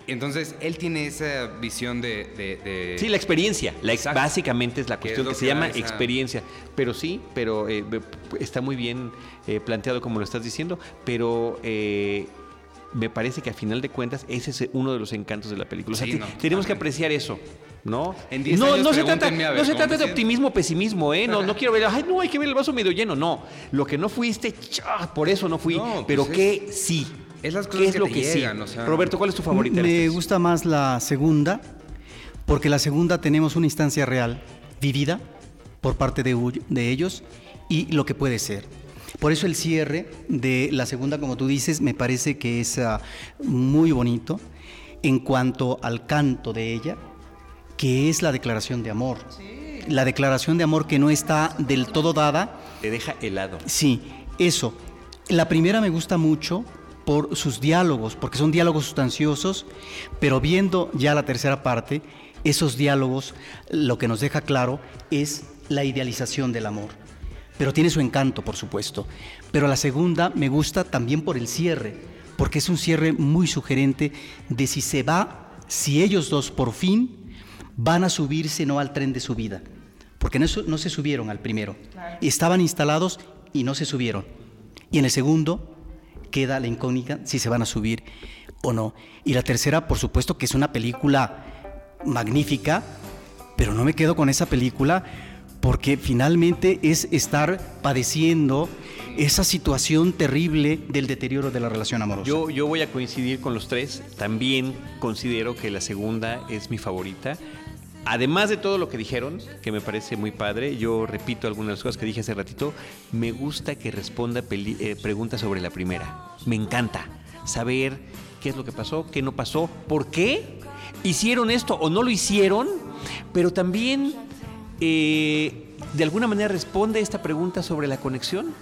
Entonces, él tiene esa visión de... sí, la experiencia. La básicamente es la cuestión que, se llama experiencia. Pero sí, pero eh, está muy bien eh, planteado como lo estás diciendo. Pero eh, me parece que a final de cuentas ese es uno de los encantos de la película. O sea, no, tenemos que apreciar eso. ¿No? En 10 no, años no se trata, ver no se trata de optimismo o pesimismo, ¿eh? No, no [LAUGHS] quiero ver, ay, no, hay que ver el vaso medio lleno. No, lo que no fuiste, cha, por eso no fui. No, pues pero es- que sí. es las ¿Qué cosas es que lo te que llegan, sí? o sea- Roberto, ¿cuál es tu favorita? de Me gusta más la segunda, porque la segunda tenemos una instancia real, vivida por parte de ellos y lo que puede ser. Por eso el cierre de la segunda, como tú dices, me parece que es ah, muy bonito en cuanto al canto de ella, que es la declaración de amor. La declaración de amor que no está del todo dada, Te deja helado. Sí, eso. La primera me gusta mucho por sus diálogos, porque son diálogos sustanciosos, pero viendo ya la tercera parte, esos diálogos lo que nos deja claro es la idealización del amor. Pero tiene su encanto, por supuesto. Pero la segunda me gusta también por el cierre, porque es un cierre muy sugerente de si se va, si ellos dos por fin van a subirse no al tren de su vida, porque no, no se subieron al primero. Estaban instalados y no se subieron. Y en el segundo queda la incógnita si se van a subir o no. Y la tercera, por supuesto, que es una película magnífica, pero no me quedo con esa película porque finalmente es estar padeciendo esa situación terrible del deterioro de la relación amorosa. Yo, yo voy a coincidir con los tres. También considero que la segunda es mi favorita. Además de todo lo que dijeron, que me parece muy padre, yo repito algunas de las cosas que dije hace ratito, me gusta que responda eh, preguntas sobre la primera. Me encanta saber qué es lo que pasó, qué no pasó, por qué hicieron esto o no lo hicieron, pero también eh, de alguna manera responde esta pregunta sobre la conexión.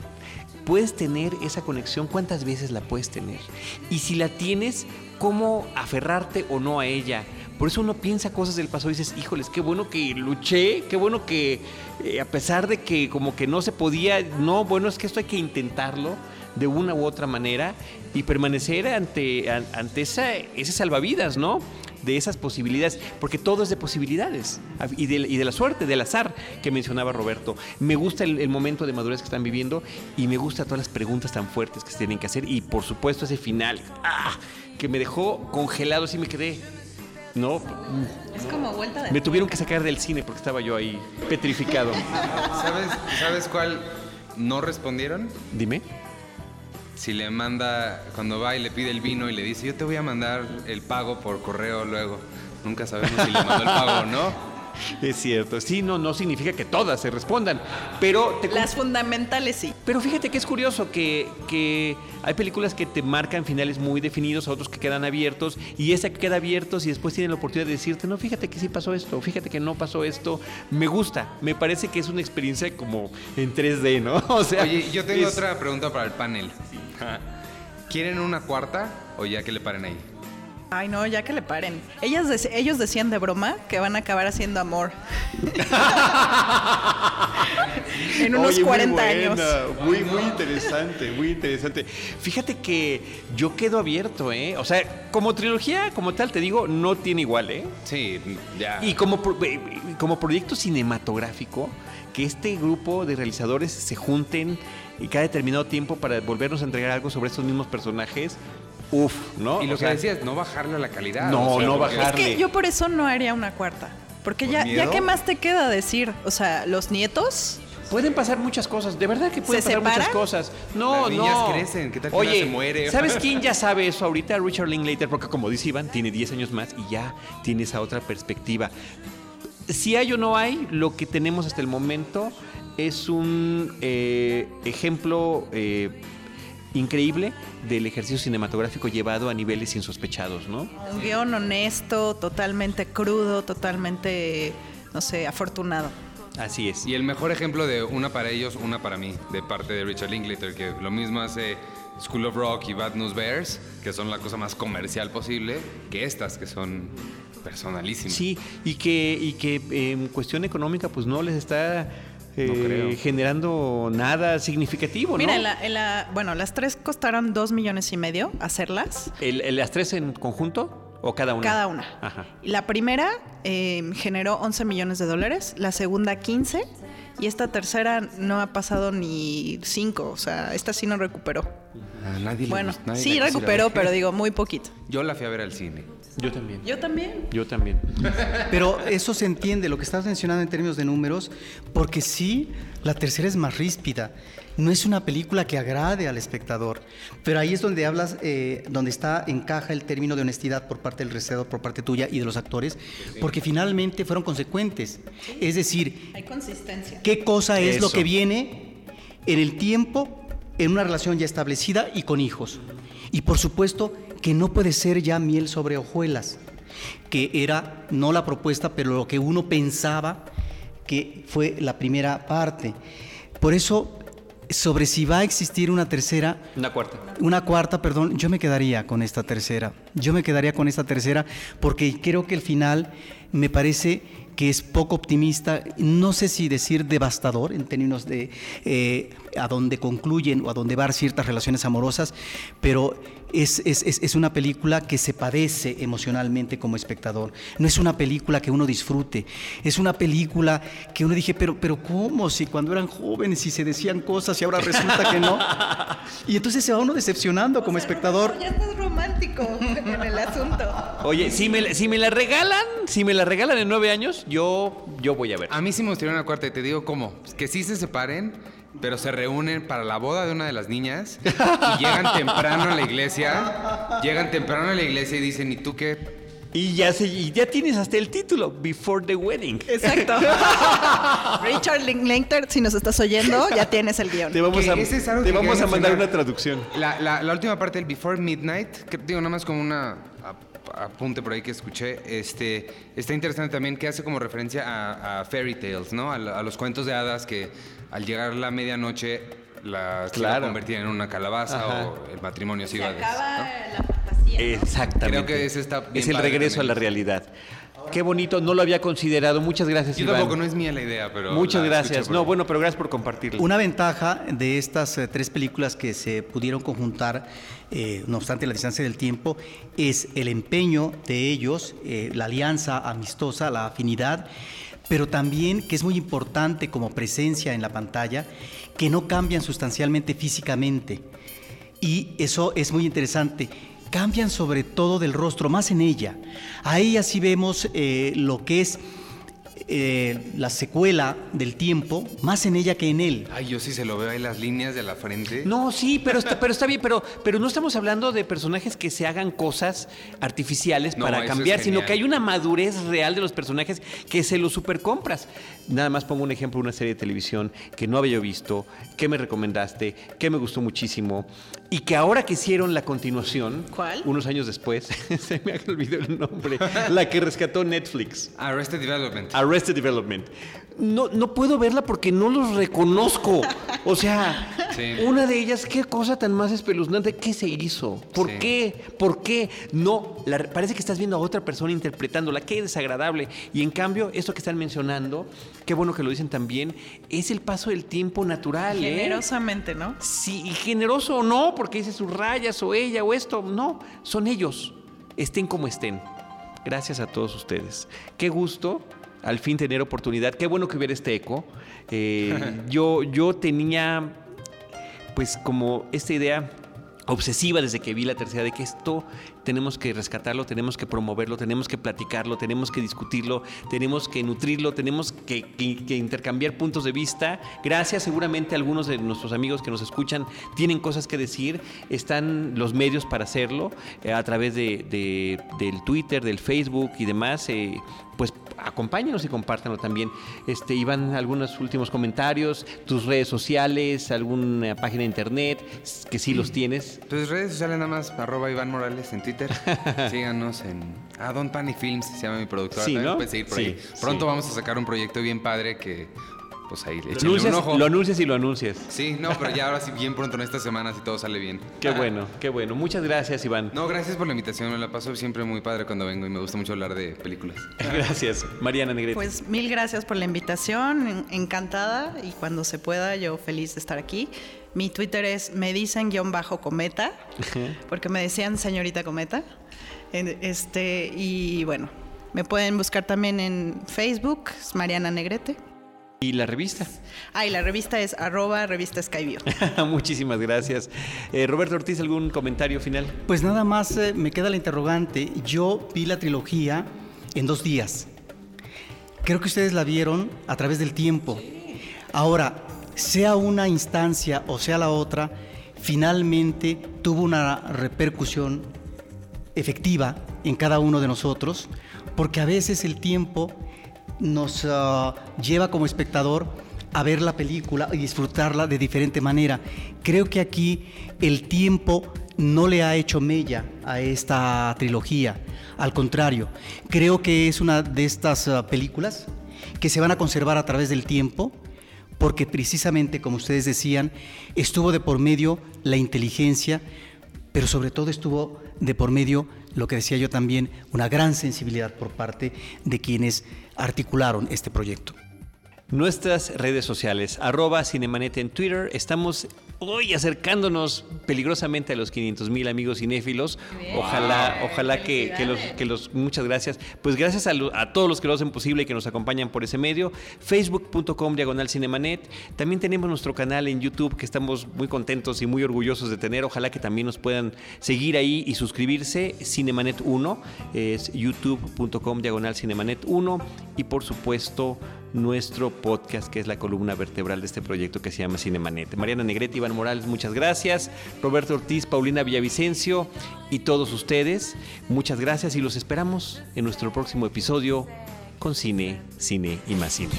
Puedes tener esa conexión, ¿cuántas veces la puedes tener? Y si la tienes, ¿cómo aferrarte o no a ella? Por eso uno piensa cosas del pasado y dices, híjoles, qué bueno que luché, qué bueno que eh, a pesar de que como que no se podía, no, bueno, es que esto hay que intentarlo de una u otra manera y permanecer ante, an- ante esa, ese salvavidas, ¿no? De esas posibilidades, porque todo es de posibilidades y de, y de la suerte, del azar que mencionaba Roberto. Me gusta el, el momento de madurez que están viviendo y me gusta todas las preguntas tan fuertes que se tienen que hacer y por supuesto ese final, ¡ah! que me dejó congelado, así me quedé. No, Es como vuelta de... me tuvieron que sacar del cine porque estaba yo ahí petrificado. [LAUGHS] ¿Sabes, ¿Sabes cuál no respondieron? Dime. Si le manda, cuando va y le pide el vino y le dice, yo te voy a mandar el pago por correo luego. Nunca sabemos si le mandó el pago o no. Es cierto. Sí, no, no significa que todas se respondan. Pero te Las fundamentales sí. Pero fíjate que es curioso que, que hay películas que te marcan finales muy definidos, otros que quedan abiertos, y esa que queda abiertos y después tienen la oportunidad de decirte, no, fíjate que sí pasó esto, fíjate que no pasó esto. Me gusta, me parece que es una experiencia como en 3D, ¿no? [LAUGHS] O sea, Oye, yo tengo es- otra pregunta para el panel. ¿Quieren una cuarta o ya que le paren ahí? Ay, no, ya que le paren. Ellas dec- ellos decían de broma que van a acabar haciendo amor. [LAUGHS] en unos Oye, muy 40 años. Muy, muy interesante, muy interesante. Fíjate que yo quedo abierto, ¿eh? O sea, como trilogía, como tal, te digo, no tiene igual, ¿eh? Sí, ya. Y como, pro- como proyecto cinematográfico, que este grupo de realizadores se junten y cada determinado tiempo para volvernos a entregar algo sobre estos mismos personajes, uff, ¿no? Y lo O que sea, decías, no bajarle a la calidad. No, no porque- bajar. Es que yo por eso no haría una cuarta. Porque ¿Por ya, miedo? ya qué más te queda decir. O sea, los nietos. Pueden pasar muchas cosas, de verdad que pueden ¿Se pasar muchas cosas. No, Las niñas no. crecen, ¿qué tal que Oye, se muere? ¿sabes [LAUGHS] quién ya sabe eso ahorita? Richard Linklater, porque como dice Iván, tiene 10 años más y ya tiene esa otra perspectiva. Si hay o no hay, lo que tenemos hasta el momento es un eh, ejemplo eh, increíble del ejercicio cinematográfico llevado a niveles insospechados, ¿no? Un guion honesto, totalmente crudo, totalmente, no sé, afortunado. Así es. Y el mejor ejemplo de una para ellos, una para mí, de parte de Richard Linklater, que lo mismo hace School of Rock y Bad News Bears, que son la cosa más comercial posible, que estas, que son personalísimas. Sí, y que, y que en cuestión económica pues no les está eh, No creo. generando nada significativo, ¿no? Mira, en la, en la- bueno, las tres costaron dos millones y medio hacerlas. El- el- ¿Las tres en conjunto o cada una? Cada una. Ajá. La primera eh, generó 11 millones de dólares, la segunda 15 y esta tercera no ha pasado ni 5, o sea, esta sí no recuperó. A nadie le Bueno, gustó, nadie sí recuperó, pero digo, muy poquito. Yo la fui a ver al cine. Yo también. Yo también. Yo también. [LAUGHS] Pero eso se entiende, lo que estás mencionando en términos de números, porque sí, la tercera es más ríspida. No es una película que agrade al espectador. Pero ahí es donde hablas, eh, donde está, encaja el término de honestidad por parte del realizador, por parte tuya y de los actores, porque finalmente fueron consecuentes. Es decir, Hay consistencia. ¿qué cosa es lo que viene en el tiempo, en una relación ya establecida y con hijos? Y por supuesto que no puede ser ya miel sobre hojuelas, que era no la propuesta, pero lo que uno pensaba que fue la primera parte. Por eso, sobre si va a existir una tercera, Una cuarta. una cuarta, perdón, yo me quedaría con esta tercera. Yo me quedaría con esta tercera porque creo que el final me parece que es poco optimista, no sé si decir devastador en términos de eh, a dónde concluyen o a dónde van ciertas relaciones amorosas, pero es, es- es- es una película que se padece emocionalmente como espectador. No es una película que uno disfrute, es una película que uno dije, pero, pero ¿cómo? Si cuando eran jóvenes y se decían cosas y ahora resulta que no. Y entonces se va uno decepcionando como espectador. Ya estás romántico en el asunto. Oye, si me, si me la regalan, si me la regalan en nueve años, yo, yo voy a ver. A mí sí me gustaría una cuarta y te digo cómo. Que sí se separen, pero se reúnen para la boda de una de las niñas y llegan temprano a la iglesia. Llegan temprano a la iglesia y dicen, ¿y tú qué? Y ya, se, y ya tienes hasta el título, Before the Wedding. Exacto. [LAUGHS] Richard Linklater, si nos estás oyendo, ya tienes el guion. Te vamos a, ese es algo te que vamos quería a mandar una traducción. La, la- la última parte del Before Midnight, que digo nada más como una ap- apunte por ahí que escuché, este, está interesante también que hace como referencia a, a fairy tales, ¿no? A los cuentos de hadas que al llegar la medianoche las Claro. convertir en una calabaza Ajá. o el matrimonio se Se iba a des- acaba ¿no? la fantasía. ¿no? Exactamente. Creo que ese está bien Es el regreso a la realidad. Qué bonito, no lo había considerado. Muchas gracias, Yo Iván. tampoco, no es mía la idea, pero... Muchas gracias. No, ahí. bueno, pero gracias por compartirlo. Una ventaja de estas eh, tres películas que se pudieron conjuntar, eh, no obstante la distancia del tiempo, es el empeño de ellos, eh, la alianza amistosa, la afinidad, pero también que es muy importante como presencia en la pantalla, que no cambian sustancialmente físicamente. Y eso es muy interesante. Cambian sobre todo del rostro, más en ella. A ella vemos eh, lo que es eh, la secuela del tiempo, más en ella que en él. Ay, yo sí se lo veo ahí las líneas de la frente. No, sí, pero está, pero está bien, pero, pero no estamos hablando de personajes que se hagan cosas artificiales No, para cambiar, sino que hay una madurez real de los personajes que se los supercompras. Nada más pongo un ejemplo, una serie de televisión que no había yo visto, que me recomendaste, que me gustó muchísimo, y que ahora que hicieron la continuación, ¿Cuál? unos años después, [LAUGHS] se me ha olvidado el nombre, la que rescató Netflix. Arrested Development. Arrested Development. No, no puedo verla porque no los reconozco. O sea, Sí. una de ellas, qué cosa tan más espeluznante. ¿Qué se hizo? ¿Por Sí. qué? ¿Por qué? No, la- parece que estás viendo a otra persona interpretándola. Qué desagradable. Y en cambio, esto que están mencionando, qué bueno que lo dicen también, es el paso del tiempo natural. ¿eh? Generosamente, ¿no? Sí, y generoso o no, porque dice sus rayas o ella o esto. No, son ellos. Estén como estén. Gracias a todos ustedes. Qué gusto al fin tener oportunidad. Qué bueno que hubiera este eco. Eh, [LAUGHS] yo, yo tenía pues como esta idea obsesiva desde que vi la tercera de que esto tenemos que rescatarlo, tenemos que promoverlo, tenemos que platicarlo, tenemos que discutirlo, tenemos que nutrirlo, tenemos que, que- que intercambiar puntos de vista. Gracias, seguramente algunos de nuestros amigos que nos escuchan tienen cosas que decir, están los medios para hacerlo eh, a través de, de- del Twitter, del Facebook y demás. eh, pues acompáñenos y compártanlo también. Este, Iván, algunos últimos comentarios, tus redes sociales, alguna página de internet, que sí los tienes. Pues redes sociales nada más, arroba Iván Morales en Twitter. [LAUGHS] Síganos en ah, Don Panic Films, se llama mi productora. Sí, también ¿no? seguir por Sí, ahí. sí. Pronto vamos a sacar un proyecto bien padre que, pues ahí, Lo échenle un anuncias, ojo. lo anuncias y lo anuncias. Sí, no, pero ya ahora sí, bien pronto en esta semana, si todo sale bien. Qué bueno, qué bueno. Muchas gracias, Iván. No, gracias por la invitación, me la paso siempre muy padre cuando vengo y me gusta mucho hablar de películas. [LAUGHS] Gracias, Mariana Negrete. Pues mil gracias por la invitación, en- encantada y cuando se pueda yo feliz de estar aquí. Mi Twitter es me dicen guion bajo cometa, porque me decían señorita cometa. Este, y bueno, me pueden buscar también en Facebook, es Mariana Negrete. ¿Y la revista? Ah, y la revista es arroba revista Skybio. [LAUGHS] Muchísimas gracias. Eh, Roberto Ortiz, ¿algún comentario final? Pues nada más eh, me queda la interrogante. Yo vi la trilogía en dos días. Creo que ustedes la vieron a través del tiempo. Ahora, sea una instancia o sea la otra, finalmente tuvo una repercusión efectiva en cada uno de nosotros, porque a veces el tiempo nos uh, lleva como espectador a ver la película y disfrutarla de diferente manera. Creo que aquí el tiempo no le ha hecho mella a esta trilogía. Al contrario, creo que es una de estas uh, películas que se van a conservar a través del tiempo, porque precisamente, como ustedes decían, estuvo de por medio la inteligencia, pero sobre todo estuvo de por medio, lo que decía yo también, una gran sensibilidad por parte de quienes articularon este proyecto. Nuestras redes sociales, arroba Cinemanet en Twitter. Estamos hoy acercándonos peligrosamente a los 500 mil amigos cinéfilos. Ojalá, ojalá que, los, que los, muchas gracias. Pues gracias a, a, todos los que lo hacen posible y que nos acompañan por ese medio. Facebook.com diagonal Cinemanet. También tenemos nuestro canal en YouTube que estamos muy contentos y muy orgullosos de tener. Ojalá que también nos puedan seguir ahí y suscribirse. Cinemanet 1 es youtube.com diagonal Cinemanet 1 y por supuesto nuestro podcast, que es la columna vertebral de este proyecto que se llama Cinemanet. Mariana Negrete, Iván Morales, muchas gracias. Roberto Ortiz, Paulina Villavicencio y todos ustedes, muchas gracias y los esperamos en nuestro próximo episodio con Cine, Cine y más Cine.